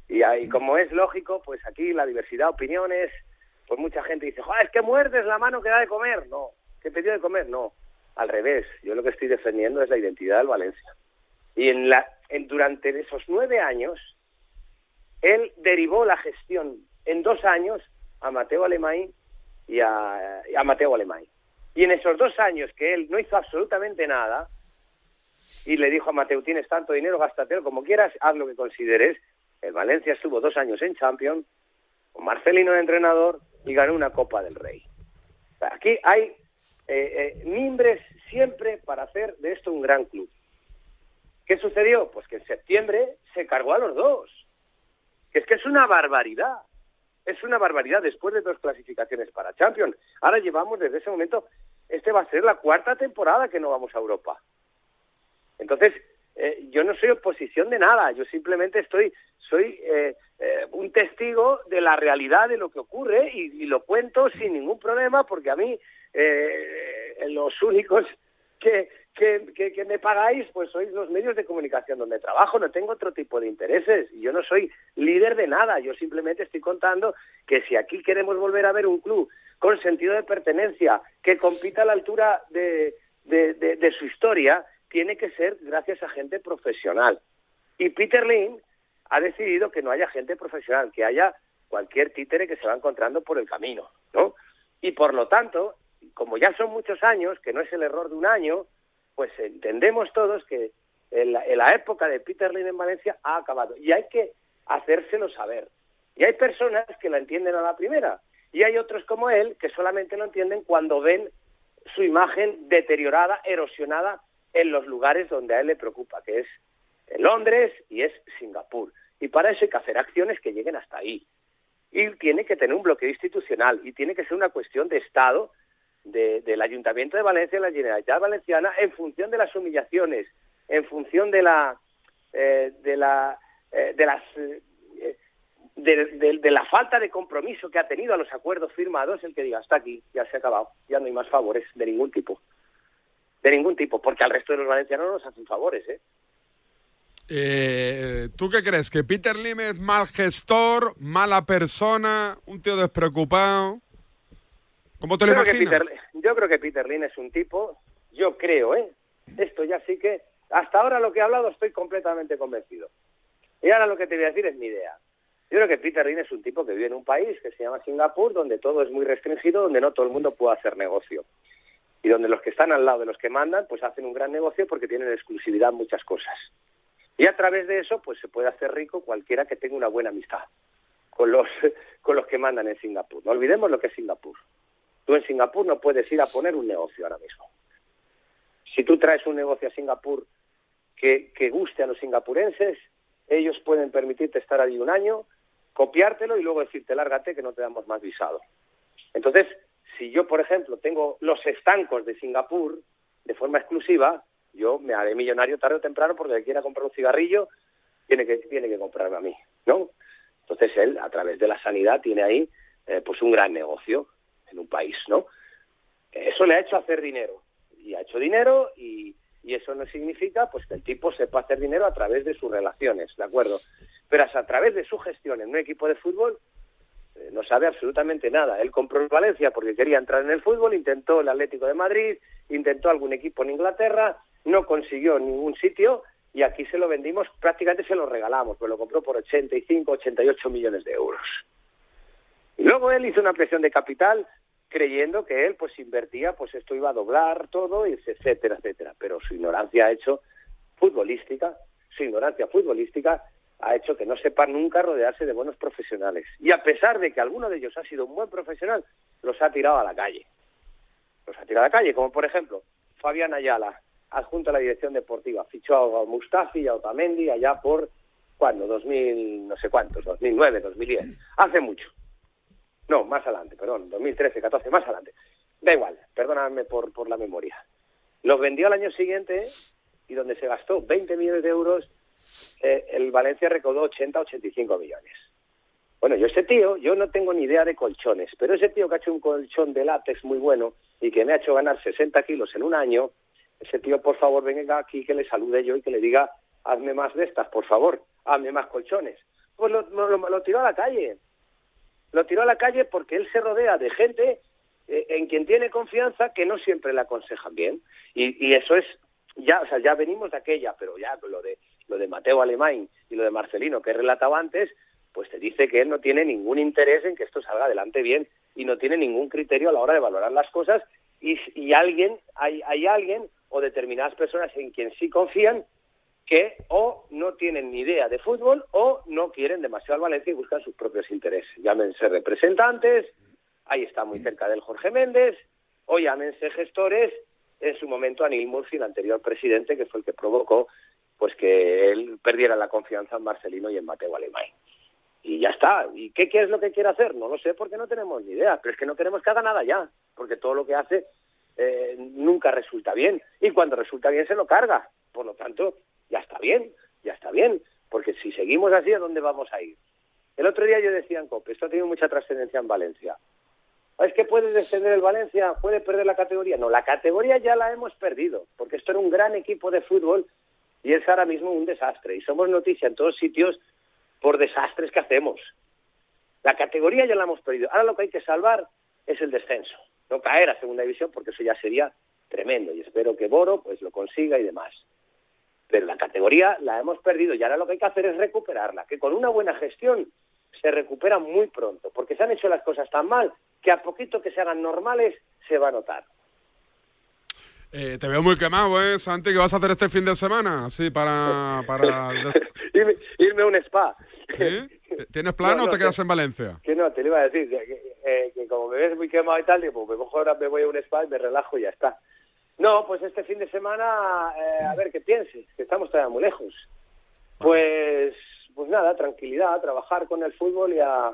Y, ahí, como es lógico, pues aquí la diversidad de opiniones, pues mucha gente dice, "Joder, es que muerdes la mano que da de comer. No, que te dio de comer, no. Al revés, yo lo que estoy defendiendo es la identidad del Valencia. Y en la, en, durante esos nueve años, él derivó la gestión en dos años a Mateo Alemán y a, Mateo Alemán. Y en esos dos años que él no hizo absolutamente nada, y le dijo a Mateo, tienes tanto dinero, gástatelo como quieras, haz lo que consideres. El Valencia estuvo dos años en Champions, con Marcelino de entrenador, y ganó una Copa del Rey. Aquí hay eh, eh, mimbres siempre para hacer de esto un gran club. ¿Qué sucedió? Pues que en septiembre se cargó a los dos. Es que es una barbaridad. Es una barbaridad después de dos clasificaciones para Champions. Ahora llevamos desde ese momento, este va a ser la cuarta temporada que no vamos a Europa. Entonces, eh, yo no soy oposición de nada, yo simplemente estoy, soy eh, eh, un testigo de la realidad de lo que ocurre y, y lo cuento sin ningún problema porque a mí los únicos que, me pagáis pues sois los medios de comunicación donde trabajo, no tengo otro tipo de intereses yo no soy líder de nada, yo simplemente estoy contando que si aquí queremos volver a ver un club con sentido de pertenencia, que compita a la altura de, de, de, de su historia, tiene que ser gracias a gente profesional. Y Peter Lynn ha decidido que no haya gente profesional, que haya cualquier títere que se va encontrando por el camino, ¿no? Y por lo tanto, como ya son muchos años, que no es el error de un año, pues entendemos todos que en la, época de Peter Lynn en Valencia ha acabado. Y hay que hacérselo saber. Y hay personas que la entienden a la primera. Y hay otros como él que solamente lo entienden cuando ven su imagen deteriorada, erosionada en los lugares donde a él le preocupa, que es en Londres y es Singapur. Y para eso hay que hacer acciones que lleguen hasta ahí. Y tiene que tener un bloqueo institucional y tiene que ser una cuestión de Estado de- del Ayuntamiento de Valencia y la Generalitat Valenciana en función de las humillaciones, en función de la eh, de la eh, de las eh, de, la falta de compromiso que ha tenido a los acuerdos firmados el que diga hasta aquí ya se ha acabado ya no hay más favores de ningún tipo de ningún tipo porque al resto de los valencianos no nos hacen favores eh Eh, ¿Tú qué crees? ¿Que Peter Lim es mal gestor, mala persona, un tío despreocupado? ¿Cómo te lo Yo creo, que imaginas? Peter, yo creo que Peter Lin es un tipo, yo creo, ¿eh? Esto ya sí que, hasta ahora lo que he hablado estoy completamente convencido. Y ahora lo que te voy a decir es mi idea. Yo creo que Peter Lin es un tipo que vive en un país que se llama Singapur, donde todo es muy restringido, donde no todo el mundo puede hacer negocio. Y donde los que están al lado de los que mandan, pues hacen un gran negocio porque tienen exclusividad en muchas cosas. Y a través de eso, pues se puede hacer rico cualquiera que tenga una buena amistad con los, con los que mandan en Singapur. No olvidemos lo que es Singapur. Tú en Singapur no puedes ir a poner un negocio ahora mismo. Si tú traes un negocio a Singapur que, guste a los singapurenses, ellos pueden permitirte estar allí un año, copiártelo y luego decirte lárgate que no te damos más visado. Entonces, si yo, por ejemplo, tengo los estancos de Singapur de forma exclusiva, yo me haré millonario tarde o temprano porque el quiera comprar un cigarrillo tiene que, tiene que comprarme a mí, ¿no? Entonces él, a través de la sanidad, tiene ahí eh, pues un gran negocio en un país, ¿no? Eso le ha hecho hacer dinero. Y ha hecho dinero y, eso no significa pues que el tipo sepa hacer dinero a través de sus relaciones, ¿de acuerdo? Pero a través de su gestión en un equipo de fútbol eh, no sabe absolutamente nada. Él compró el Valencia porque quería entrar en el fútbol, intentó el Atlético de Madrid, intentó algún equipo en Inglaterra, no consiguió ningún sitio y aquí se lo vendimos, prácticamente se lo regalamos, pues lo compró por 85, 88 millones de euros. Y luego él hizo una presión de capital creyendo que él pues invertía, pues esto iba a doblar todo, etcétera, etcétera. Pero su ignorancia ha hecho futbolística, su ignorancia futbolística ha hecho que no sepa nunca rodearse de buenos profesionales. Y a pesar de que alguno de ellos ha sido un buen profesional, los ha tirado a la calle. Los ha tirado a la calle, como por ejemplo Fabián Ayala, adjunto a la dirección deportiva, fichó a Mustafi y a Otamendi allá por, ¿cuándo? 2000, no sé cuántos, 2009, 2010. Hace mucho. No, más adelante, perdón, 2013, 14, más adelante. da igual, perdóname por, por la memoria. Los vendió al año siguiente y donde se gastó 20 millones de euros, eh, el Valencia recaudó 80, 85 millones. Bueno, yo ese tío, yo no tengo ni idea de colchones, pero ese tío que ha hecho un colchón de látex muy bueno y que me ha hecho ganar 60 kilos en un año, ese tío, por favor, venga aquí que le salude yo y que le diga, hazme más de estas, por favor, hazme más colchones. Pues lo, lo- lo- tiró a la calle. Lo tiró a la calle porque él se rodea de gente eh, en quien tiene confianza que no siempre le aconsejan bien. Y, y eso es, ya, o sea, ya venimos de aquella, pero ya lo de, lo de Mateo Alemán y lo de Marcelino que he relatado antes, pues te dice que él no tiene ningún interés en que esto salga adelante bien y no tiene ningún criterio a la hora de valorar las cosas y, y alguien, hay, hay alguien o determinadas personas en quien sí confían que o no tienen ni idea de fútbol o no quieren demasiado al Valencia y buscan sus propios intereses. Llámense representantes, ahí está muy cerca del Jorge Méndez, o llámense gestores, en su momento Anil Murphy, el anterior presidente, que fue el que provocó pues que él perdiera la confianza en Marcelino y en Mateo Alemán. Y ya está. ¿Y qué, qué es lo que quiere hacer? No lo sé porque no tenemos ni idea, pero es que no queremos que haga nada ya, porque todo lo que hace eh, nunca resulta bien. Y cuando resulta bien se lo carga. Por lo tanto, ya está bien, ya está bien, porque si seguimos así, ¿a dónde vamos a ir? El otro día yo decía en COPE, esto ha tenido mucha trascendencia en Valencia. Es que puede descender el Valencia, puede perder la categoría. No, la categoría ya la hemos perdido, porque esto era un gran equipo de fútbol y es ahora mismo un desastre. Y somos noticia en todos sitios por desastres que hacemos. La categoría ya la hemos perdido. Ahora lo que hay que salvar es el descenso, no caer a segunda división, porque eso ya sería tremendo. Y espero que Boro pues lo consiga y demás. Pero la categoría la hemos perdido y ahora lo que hay que hacer es recuperarla, que con una buena gestión se recupera muy pronto, porque se han hecho las cosas tan mal que a poquito que se hagan normales se va a notar. Eh, te veo muy quemado, ¿eh, Santi? ¿Qué vas a hacer este fin de semana? Sí, para... irme, irme a un spa. ¿Sí? ¿Tienes plan No, o te quedas que- en Valencia? Que no, te lo iba a decir, que, que, eh, que como me ves muy quemado y tal, digo, pues me ahora, me voy a un spa y me relajo y ya está. No, pues este fin de semana, eh, a ver qué pienses, que estamos todavía muy lejos. Pues, pues nada, tranquilidad, trabajar con el fútbol y a,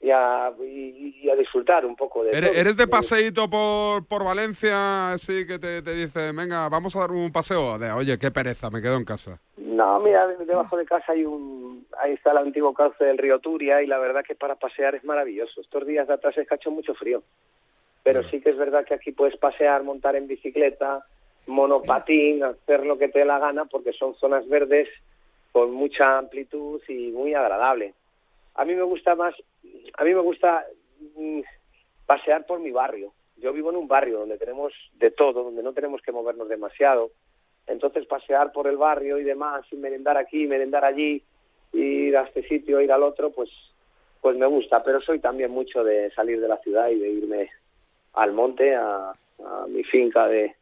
y a, y, y a disfrutar un poco de ¿Eres, todo. eres de paseíto por, por Valencia, así que te, te dice, venga, vamos a dar un paseo? De, oye, qué pereza, me quedo en casa. No, mira, debajo de casa hay un, ahí está el antiguo cauce del río Turia y la verdad que para pasear es maravilloso. Estos días de atrás es que ha hecho mucho frío, pero sí que es verdad que aquí puedes pasear, montar en bicicleta, monopatín, hacer lo que te dé la gana porque son zonas verdes con mucha amplitud y muy agradable. A mí me gusta más, a mí me gusta mm, pasear por mi barrio. Yo vivo en un barrio donde tenemos de todo, donde no tenemos que movernos demasiado. Entonces pasear por el barrio y demás, y merendar aquí, merendar allí, ir a este sitio, ir al otro, pues, pues me gusta. Pero soy también mucho de salir de la ciudad y de irme al monte, a, a mi finca de,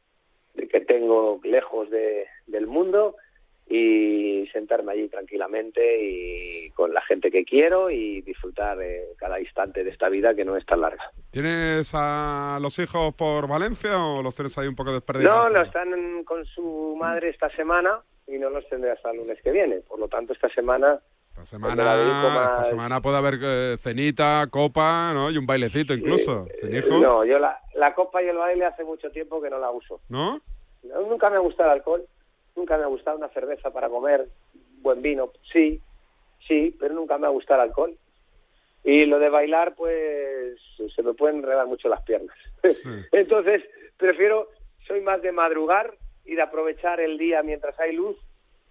de que tengo lejos de, del mundo y sentarme allí tranquilamente y con la gente que quiero y disfrutar eh, cada instante de esta vida que no es tan larga. ¿Tienes a los hijos por Valencia o los tienes ahí un poco No, desperdigados? lo están con su madre esta semana y no los tendré hasta el lunes que viene. Por lo tanto, esta semana... Esta semana, más- esta semana puede haber eh, cenita, copa, ¿no? Y un bailecito incluso. ¿Sin hijo? No, yo la, la copa y el baile hace mucho tiempo que no la uso. ¿No? No, Nunca me ha gustado el alcohol, nunca me ha gustado una cerveza para comer, buen vino, sí, sí, pero nunca me ha gustado el alcohol. Y lo de bailar, pues se me pueden enredar mucho las piernas. Entonces, prefiero, soy más de madrugar y de aprovechar el día mientras hay luz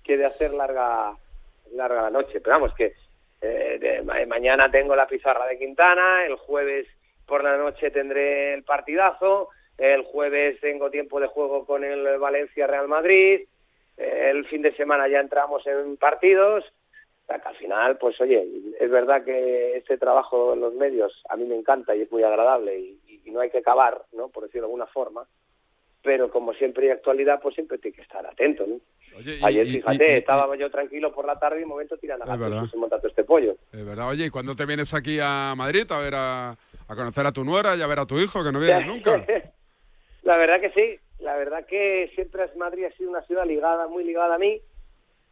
que de hacer larga, larga la noche. Pero vamos, que eh, de ma- mañana tengo la pizarra de Quintana, el jueves por la noche tendré el partidazo, el jueves tengo tiempo de juego con el Valencia Real Madrid, eh, el fin de semana ya entramos en partidos, al final, pues oye, es verdad que este trabajo en los medios a mí me encanta y es muy agradable y, y no hay que acabar, ¿no? Por decirlo de alguna forma, pero como siempre hay actualidad, pues siempre tiene que estar atento, ¿no? Oye, y- Ayer, y- fíjate, y- y- estaba yo tranquilo por la tarde y de momento tiran a la verdad. se monta todo este pollo. Es verdad. Oye, ¿y cuándo te vienes aquí a Madrid a ver a, a conocer a tu nuera y a ver a tu hijo, que no vienes nunca? La verdad que sí, la verdad que siempre Madrid ha sido una ciudad ligada, muy ligada a mí,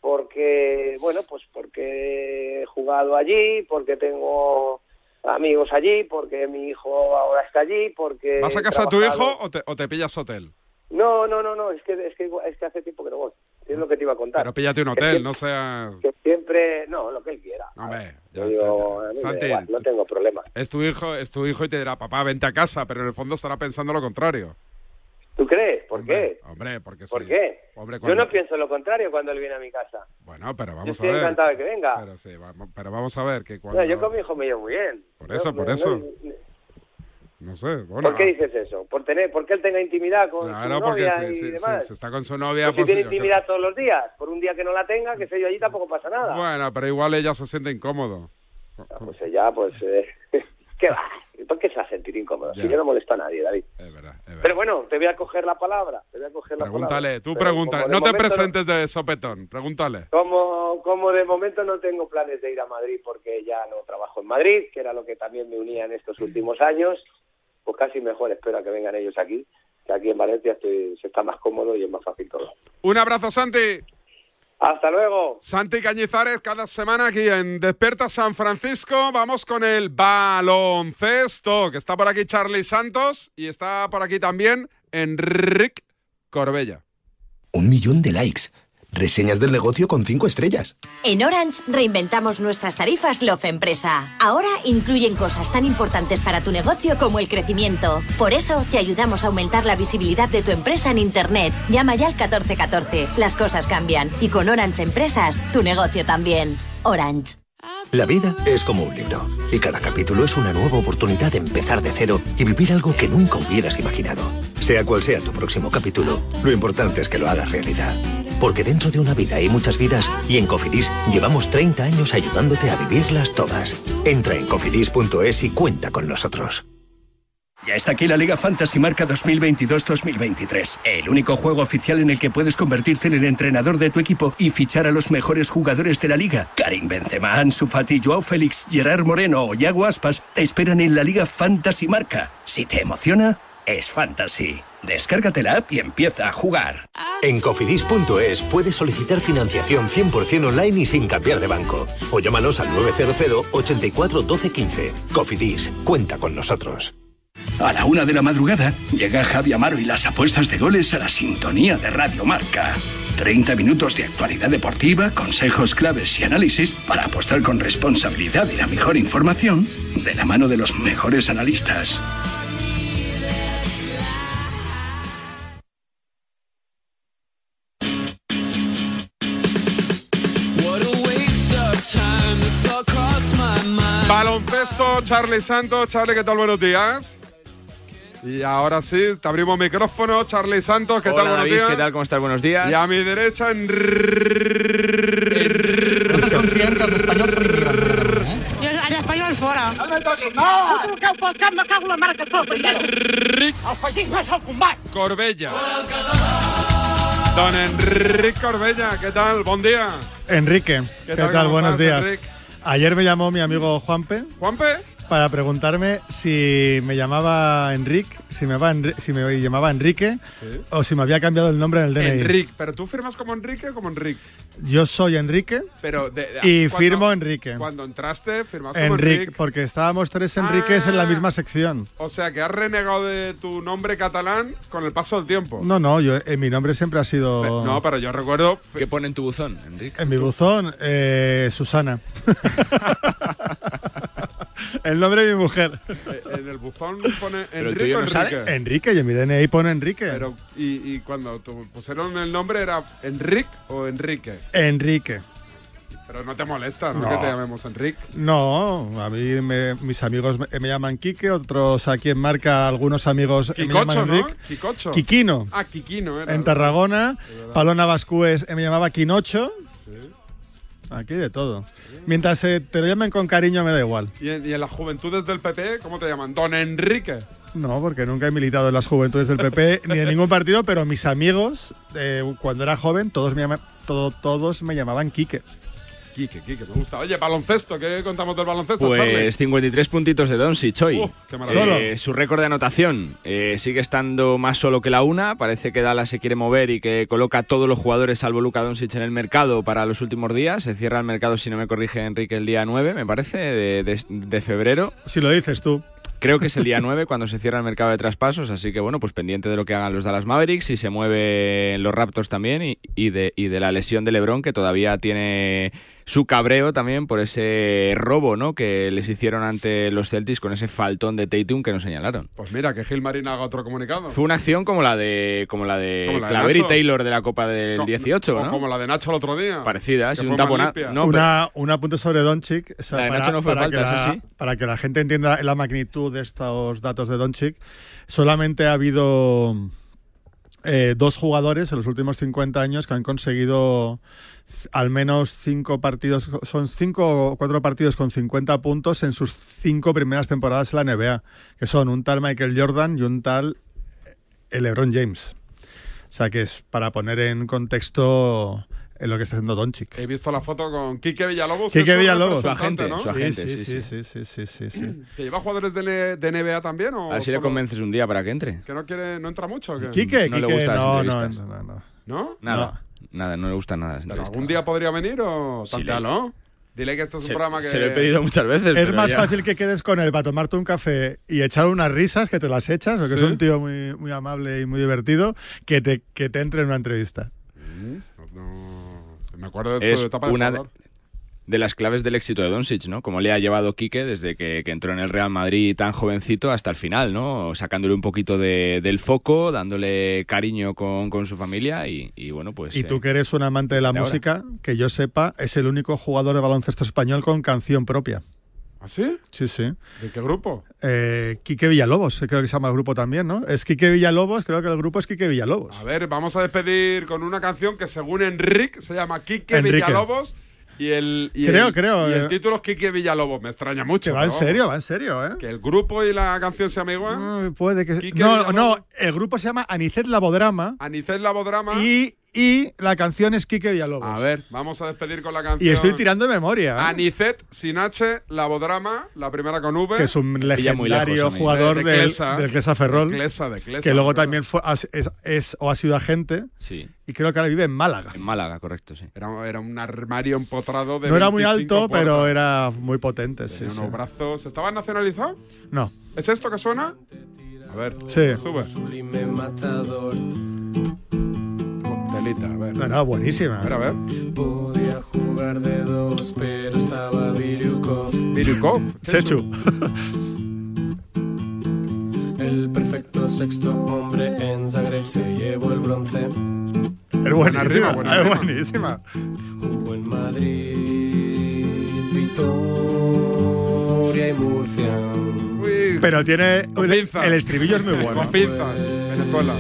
porque, bueno, pues porque he jugado allí, porque tengo amigos allí, porque mi hijo ahora está allí, porque... ¿Vas a casa de tu hijo o te, o te pillas hotel? No, no, no, no, es que, es que, es que hace tiempo que no voy. Es lo que te iba a contar. Pero píllate un hotel, no sea... Que siempre, no, lo que él quiera. Hombre, Yo digo, Santi, igual, no tengo problema. es tu hijo, es tu hijo y te dirá, papá, vente a casa, pero en el fondo estará pensando lo contrario. ¿Tú crees? ¿Por qué? Hombre, porque ¿Por sí. qué? Hombre, Yo cuando- no pienso lo contrario cuando él viene a mi casa. Bueno, pero Yo vamos a estoy ver. encantado de que venga. Pero sí, vamos, pero vamos a ver que cuando... No, yo con mi hijo me llevo muy bien. Por eso, Yo- por eso. no- No sé, bueno. ¿Por qué dices eso? ¿Por tener, porque él tenga intimidad con Claro, su porque novia si, y si- demás? si está con su novia, Pues si pues tiene yo intimidad todos los días, por un día que no la tenga, que sé yo allí tampoco pasa nada. Bueno, pero igual ella se siente incómodo. Ah, Pues ella, pues, eh, ¿qué va? ¿Por qué se va a sentir incómodo? Ya. Si yo no molesto a nadie, David. Es verdad, es verdad. Pero bueno, te voy a coger la palabra, te voy a coger la Pregúntale, palabra. tú pregúntale. No te presentes de sopetón, pregúntale. Como, como de momento no tengo planes de ir a Madrid porque ya no trabajo en Madrid, que era lo que también me unía en estos últimos años, pues casi mejor espero a que vengan ellos aquí, que aquí en Valencia estoy- se está más cómodo y es más fácil todo. Un abrazo, Santi. Hasta luego. Santi Cañizares, cada semana aquí en Despierta San Francisco. Vamos con el baloncesto, que está por aquí Charlie Santos y está por aquí también Enric Corbella. Un millón de likes. Reseñas del negocio con cinco estrellas. En Orange reinventamos nuestras tarifas Love Empresa. Ahora incluyen cosas tan importantes para tu negocio como el crecimiento. Por eso te ayudamos a aumentar la visibilidad de tu empresa en Internet. Llama ya al 1414. Las cosas cambian. Y con Orange Empresas, tu negocio también. Orange. La vida es como un libro y cada capítulo es una nueva oportunidad de empezar de cero y vivir algo que nunca hubieras imaginado. Sea cual sea tu próximo capítulo, lo importante es que lo hagas realidad. Porque dentro de una vida hay muchas vidas y en Cofidis llevamos 30 años ayudándote a vivirlas todas. Entra en cofidis.es y cuenta con nosotros. Ya está aquí la Liga Fantasy Marca 2022-2023. El único juego oficial en el que puedes convertirte en el entrenador de tu equipo y fichar a los mejores jugadores de la liga. Karim Benzema, Ansu Fati, Joao Félix, Gerard Moreno o Yago Aspas te esperan en la Liga Fantasy Marca. Si te emociona, es Fantasy. Descárgate la app y empieza a jugar. En cofidis.es puedes solicitar financiación 100% online y sin cambiar de banco. O llámanos al 900 84 12 15. Cofidis, cuenta con nosotros. A la una de la madrugada llega Javi Amaro y las apuestas de goles a la sintonía de Radio Marca. 30 minutos de actualidad deportiva, consejos claves y análisis para apostar con responsabilidad y la mejor información de la mano de los mejores analistas. Charlie Santos. Charlie, ¿qué tal? Buenos días. Y ahora sí, te abrimos micrófono. Charlie Santos, ¿qué Hola, tal? Buenos David, días. ¿qué tal? ¿Cómo estás? Buenos días. Y a mi derecha, en... No estàs conscient que els espanyols són immigrants a Catalunya, eh? Fora. No me toquis, no! Pel cap me cago en la mare que et sóc, El feixisme és el combat. Corbella. Don Enrique Corbella, ¿qué tal? Buen día. Enrique, ¿Qué ¿qué, tal, Buenos estás, días. Enrique? Ayer me llamó mi amigo Juanpe ¿Juanpe? Para preguntarme si me llamaba Enrique, si me, llamaba Enri- si me llamaba Enrique Sí. o si me había cambiado el nombre en el DNI. Enrique. ¿Pero tú firmas como Enrique o como Enrique? Yo soy Enrique Pero de- de- y cuando- firmo Enrique. Cuando entraste, firmaste como Enrique, Enrique. porque estábamos tres Enriques en la Ah. misma sección. O sea, que has renegado de tu nombre catalán con el paso del tiempo. No, no, yo, eh, mi nombre siempre ha sido... No, pero yo recuerdo. ¿Qué pone en tu buzón, Enrique? En mi buzón, eh, Susana. el nombre de mi mujer. eh, En el buzón pone Enrique no. Enrique. Enrique, y en mi DNI pone Enrique. Pero, y, y cuando tu- pusieron el nombre era Enrique o Enrique. Enrique. Pero no te molesta, ¿no? No. Que te llamemos Enrique. No, a mí me- mis amigos me, me llaman Quique, otros aquí en Marca, algunos amigos me llaman Quicocho, ¿no? Quicocho. Quiquino. Ah, Quiquino era. En. Tarragona. Palona Bascúes eh, me llamaba Quinocho. Sí. Aquí de todo. Mientras eh, te lo llamen con cariño me da igual. ¿Y en, y en las juventudes del PP, ¿cómo te llaman? Don Enrique. No, porque nunca he militado en las juventudes del PP ni en ningún partido, pero mis amigos, eh, cuando era joven, todos me, llama- todo- todos me llamaban Quique. Quique, Quique, me gusta. Oye, baloncesto, ¿qué contamos del baloncesto, Charlie? Pues 53 puntitos de Doncic hoy. Uh, qué maravilla. Eh, su récord de anotación eh, sigue estando más solo que la una. Parece que Dallas se quiere mover y que coloca a todos los jugadores salvo Luka Doncic en el mercado para los últimos días. Se cierra el mercado, si no me corrige Enrique, el día 9, me parece, de, de- de febrero. Si lo dices tú. Creo que es el día 9 cuando se cierra el mercado de traspasos, así que bueno, pues pendiente de lo que hagan los Dallas Mavericks y se mueven los Raptors también y, y de, y de la lesión de LeBron que todavía tiene su cabreo también por ese robo ¿no? que les hicieron ante los Celtics con ese faltón de Tatum que nos señalaron. Pues mira, que Gil Marín haga otro comunicado. Fue una acción como la de como la de Como la de Claver y. Taylor de la Copa del Co- 18, o ¿no? Como la de Nacho el otro día. Parecida, fue un más tapona- limpia. no, una, un apunte sobre Doncic. o sea, La de para, Nacho no fue para que falta, la, sí. para que la gente entienda la magnitud de estos datos de Doncic, solamente ha habido eh, dos jugadores en los últimos 50 años que han conseguido al menos cinco partidos, son cinco o cuatro partidos con 50 puntos en sus cinco primeras temporadas en la NBA, que son un tal Michael Jordan y un tal eh, LeBron James. O sea que es para poner en contexto en lo que está haciendo Doncic. He visto la foto con Quique Villalobos. que Quique Villalobos, representante, ¿no? su agente, sí, sí, sí, sí, sí, sí, sí. ¿Que lleva jugadores de, de NBA también o A ver si le convences un día para que entre. que no quiere, no entra mucho? o qué? Quique, No le Quique, gustan las no, no, entrevistas. no, no. ¿No? Nada, nada, no le gustan nada. las ¿Pero entrevistas. algún día podría venir o Sí, tantealo? Dile que esto es un Se, programa que... se lo he pedido muchas veces. Es más ya- fácil que quedes con él para tomarte un café y echar unas risas que te las echas, porque Sí. es un tío muy, muy amable y muy divertido, que te, que te entre en una entrevista. Mm, Me acuerdo de su es etapa de una de, jugador. de las claves del éxito de Doncic, ¿no? Como le ha llevado Quique desde que, que entró en el Real Madrid tan jovencito hasta el final, ¿no? Sacándole un poquito de- del foco, dándole cariño con, con su familia y, y bueno, pues... y eh, tú que eres un amante de la de ahora. música, que yo sepa, es el único jugador de baloncesto español con canción propia. ¿Ah, sí? Sí, sí. ¿De qué grupo? Eh, Quique Villalobos, creo que se llama el grupo también, ¿no? Es Quique Villalobos, creo que el grupo es Quique Villalobos. A ver, vamos a despedir con una canción que según Enrique se llama Quique Enrique. Villalobos y el, y Creo, el- creo, y el eh. título es Quique Villalobos. Me extraña mucho. Que va en pero serio, va en serio, ¿eh? Que el grupo y la canción se igual. Mm, Puede que... Quique No, Villalobos. no, el grupo se llama Anicet Labodrama Anicet Labodrama. y, y la canción es Quique Villalobos. A ver, vamos a despedir con la canción. Y estoy tirando de memoria. ¿eh? Anicet Sinache Labodrama, la primera con V. que es un lejos legendario jugador De- de del, Clesa. del Clesa Ferrol, De Clesa, de Clesa, que luego también fue, es, es- o ha sido agente Sí, y creo que ahora vive en Málaga. en Málaga, correcto, sí. Era, era un armario empotrado de No era muy 25 alto, pero era muy potente. Sí, Tenía sí. unos brazos. ¿Estaban nacionalizados? No, ¿Es esto que suena? A ver. Sí. Sube. Sublime matador. Delita, a ver. no, no, buenísima. A ver, a ver. Podía jugar de dos, pero estaba Viryukov. Virukov. Sechu. El perfecto sexto hombre en Zagreb se llevó el bronce. Es buenísima. buena es buenísima. Jugó en Madrid, Vitoria y Murcia. Uy, Pero tiene. Con El, pinza. el estribillo es muy bueno. Con pinza. Venezuela.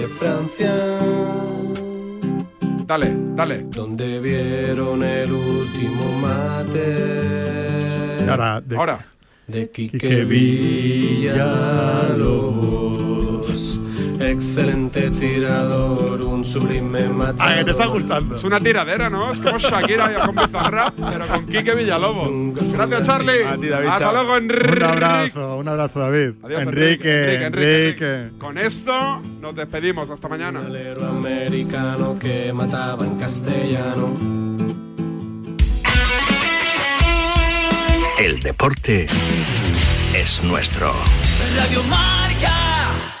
De Francia, Dale, dale. donde vieron el último mate. Ahora, de- Ahora. de Quique Quique Villalobos. Excelente tirador, un sublime matador. Ah, que te está gustando. Es una tiradera, ¿no? Es como Shakira y con Bizarrap, pero con Quique Villalobos. Gracias, Charlie. A ti, David, Hasta chao. luego, Enrique. Un abrazo, un abrazo, David. Adiós, Enrique, Enrique. Con esto nos despedimos. Hasta mañana. Un americano que mataba en castellano. El deporte es nuestro. Radio Marca.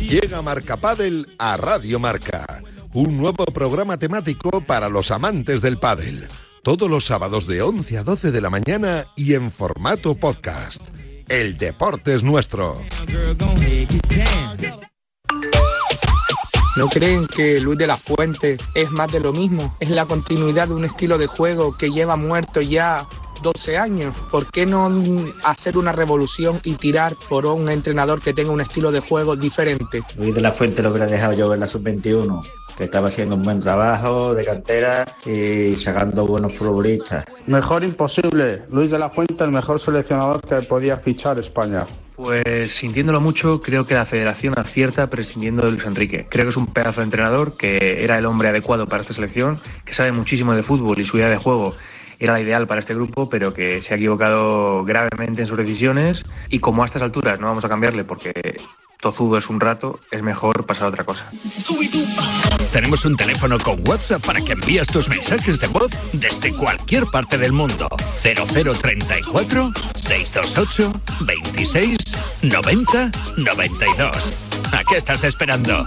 Llega Marca Padel a Radio Marca, un nuevo programa temático para los amantes del pádel. Todos los sábados de 11 a 12 de la mañana y en formato podcast. El deporte es nuestro. ¿No creen que Luis de la Fuente es más de lo mismo? Es la continuidad de un estilo de juego que lleva muerto ya 12 años. ¿Por qué no hacer una revolución y tirar por un entrenador que tenga un estilo de juego diferente? Luis de la Fuente lo hubiera dejado yo en la sub-21. que estaba haciendo un buen trabajo de cantera y sacando buenos futbolistas. Mejor imposible. Luis de la Fuente, el mejor seleccionador que podía fichar España. Pues sintiéndolo mucho, creo que la federación acierta prescindiendo de Luis Enrique. Creo que es un pedazo de entrenador, que era el hombre adecuado para esta selección, que sabe muchísimo de fútbol y su idea de juego era la ideal para este grupo, pero que se ha equivocado gravemente en sus decisiones y como a estas alturas no vamos a cambiarle porque tozudo es un rato, es mejor pasar a otra cosa. Tenemos un teléfono con WhatsApp para que envías tus mensajes de voz desde cualquier parte del mundo. 0034 628 26 90 92. ¿A qué estás esperando?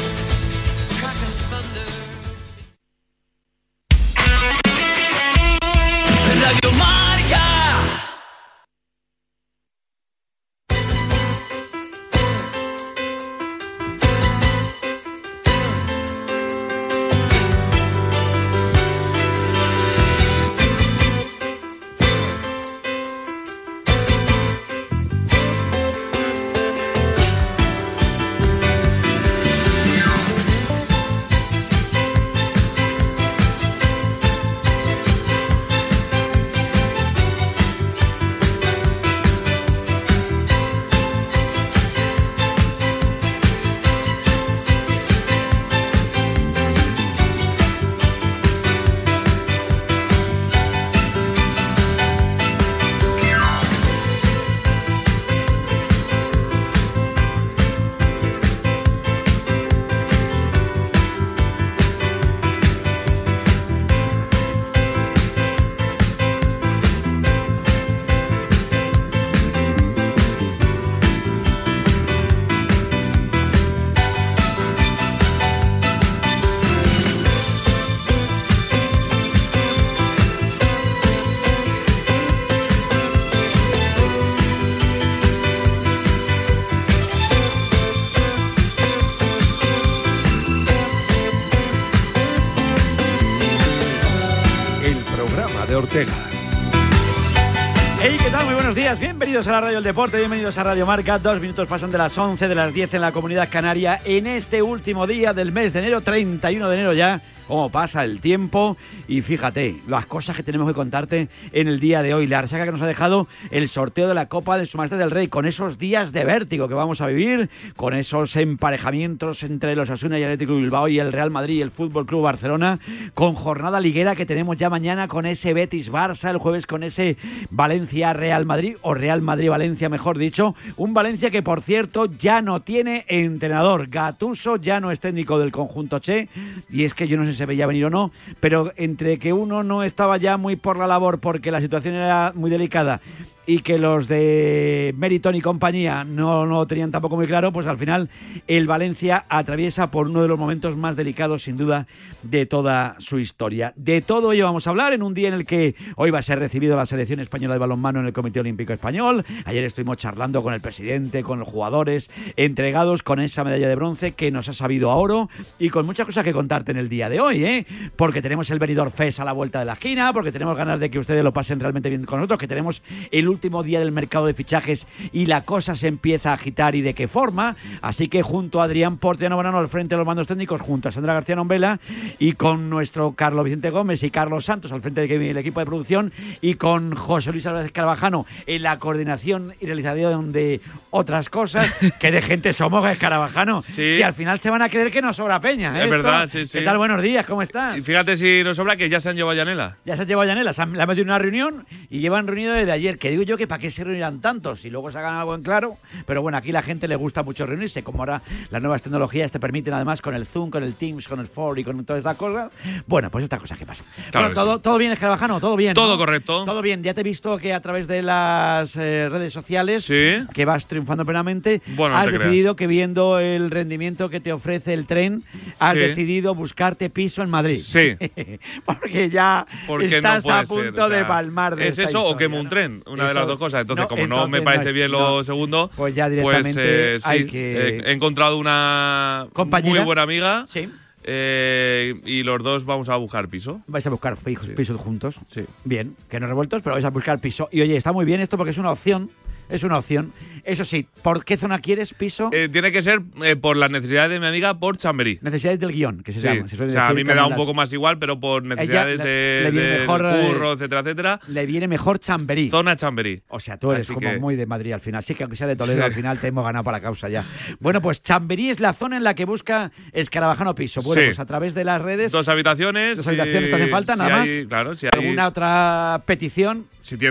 Bienvenidos a la Radio del Deporte, bienvenidos a Radio Marca. Dos minutos pasan de las 11 de las 10 en la comunidad canaria en este último día del mes de enero, 31 de enero ya. Cómo pasa el tiempo y fíjate, las cosas que tenemos que contarte en el día de hoy. La resaca que nos ha dejado el sorteo de la Copa de Su Majestad del Rey, con esos días de vértigo que vamos a vivir, con esos emparejamientos entre los Asuna y Atlético Bilbao y el Real Madrid y el Fútbol Club Barcelona, con jornada liguera que tenemos ya mañana con ese Betis Barça, el jueves con ese Valencia Real Madrid o Real Madrid Valencia, mejor dicho, un Valencia que por cierto ya no tiene entrenador. Gatuso ya no es técnico del conjunto Che y es que yo no sé si se veía venir o no, pero entre que uno no estaba ya muy por la labor porque la situación era muy delicada y que los de Meriton y compañía no lo tenían tampoco muy claro, pues al final el Valencia atraviesa por uno de los momentos más delicados, sin duda, de toda su historia. De todo ello vamos a hablar en un día en el que hoy va a ser recibido la selección española de balonmano en el Comité Olímpico Español. Ayer estuvimos charlando con el presidente, con los jugadores, entregados con esa medalla de bronce que nos ha sabido a oro y con muchas cosas que contarte en el día de hoy, ¿eh? Porque tenemos el Benidorm Fest a la vuelta de la esquina, porque tenemos ganas de que ustedes lo pasen realmente bien con nosotros, que tenemos el último día del mercado de fichajes y la cosa se empieza a agitar y de qué forma. Así que junto a Adrián Porteano Banano al frente de los mandos técnicos, junto a Sandra García Nombela y con nuestro Carlos Vicente Gómez y Carlos Santos al frente del equipo de producción y con José Luis Álvarez Carvajano en la coordinación y realización de otras cosas. que de gente somos, Carabajano. Sí. Si al final se van a creer que nos sobra peña. ¿eh? Es verdad, sí, sí. ¿Qué tal? Buenos días, ¿cómo estás? Y fíjate si nos sobra que ya se han llevado a Yanela. Ya se ha llevado a Yanela, se han, la han metido en una reunión y llevan reunido desde ayer. Que digo digo yo que para qué se reunirán tantos y luego se hagan algo en claro. Pero bueno, aquí la gente le gusta mucho reunirse, como ahora las nuevas tecnologías te permiten además con el Zoom, con el Teams, con el For y con todas estas cosas. Bueno, pues estas cosas que pasan. Claro Bueno, que todo, sí. todo bien, Escarabajano, todo bien. Todo ¿no? correcto. Todo bien. Ya te he visto que a través de las eh, redes sociales que vas triunfando plenamente. Bueno, no has creas. decidido que viendo el rendimiento que te ofrece el tren, has Sí. decidido buscarte piso en Madrid. Sí. Porque ya Porque estás no a punto ser, o sea, de palmar de ¿Es eso o historia, quemo ¿no? un tren? Una de las dos cosas. Entonces, no, como no me parece no- bien no. lo segundo, Pues ya pues directamente eh, sí, hay que- eh, he encontrado una Compañera. muy buena amiga. Sí. eh, y los dos vamos a buscar piso. Vais a buscar pisos, pisos juntos. Bien, que no revueltos, pero vais a buscar piso. Y oye, está muy bien esto porque es una opción. Es una opción. Eso sí, ¿por qué zona quieres piso? Eh, tiene que ser eh, por las necesidades de mi amiga por Chamberí. Necesidades del guion, que se Sí. llama. se o sea, a mí me da un las- poco más igual, pero por necesidades le- de, le viene mejor, eh, curro, etcétera, etcétera. Le viene mejor Chamberí. Zona Chamberí. O sea, tú eres Así como que- muy de Madrid al final. Sí que aunque sea de Toledo, Sí. al final te hemos ganado para la causa ya. Bueno, pues Chamberí es la zona en la que busca Escarabajano Piso. Bueno, Sí. pues a través de las redes. Dos habitaciones. Dos habitaciones, ¿te hace falta si nada hay- más? Claro, si hay, ¿Alguna otra petición? si tiene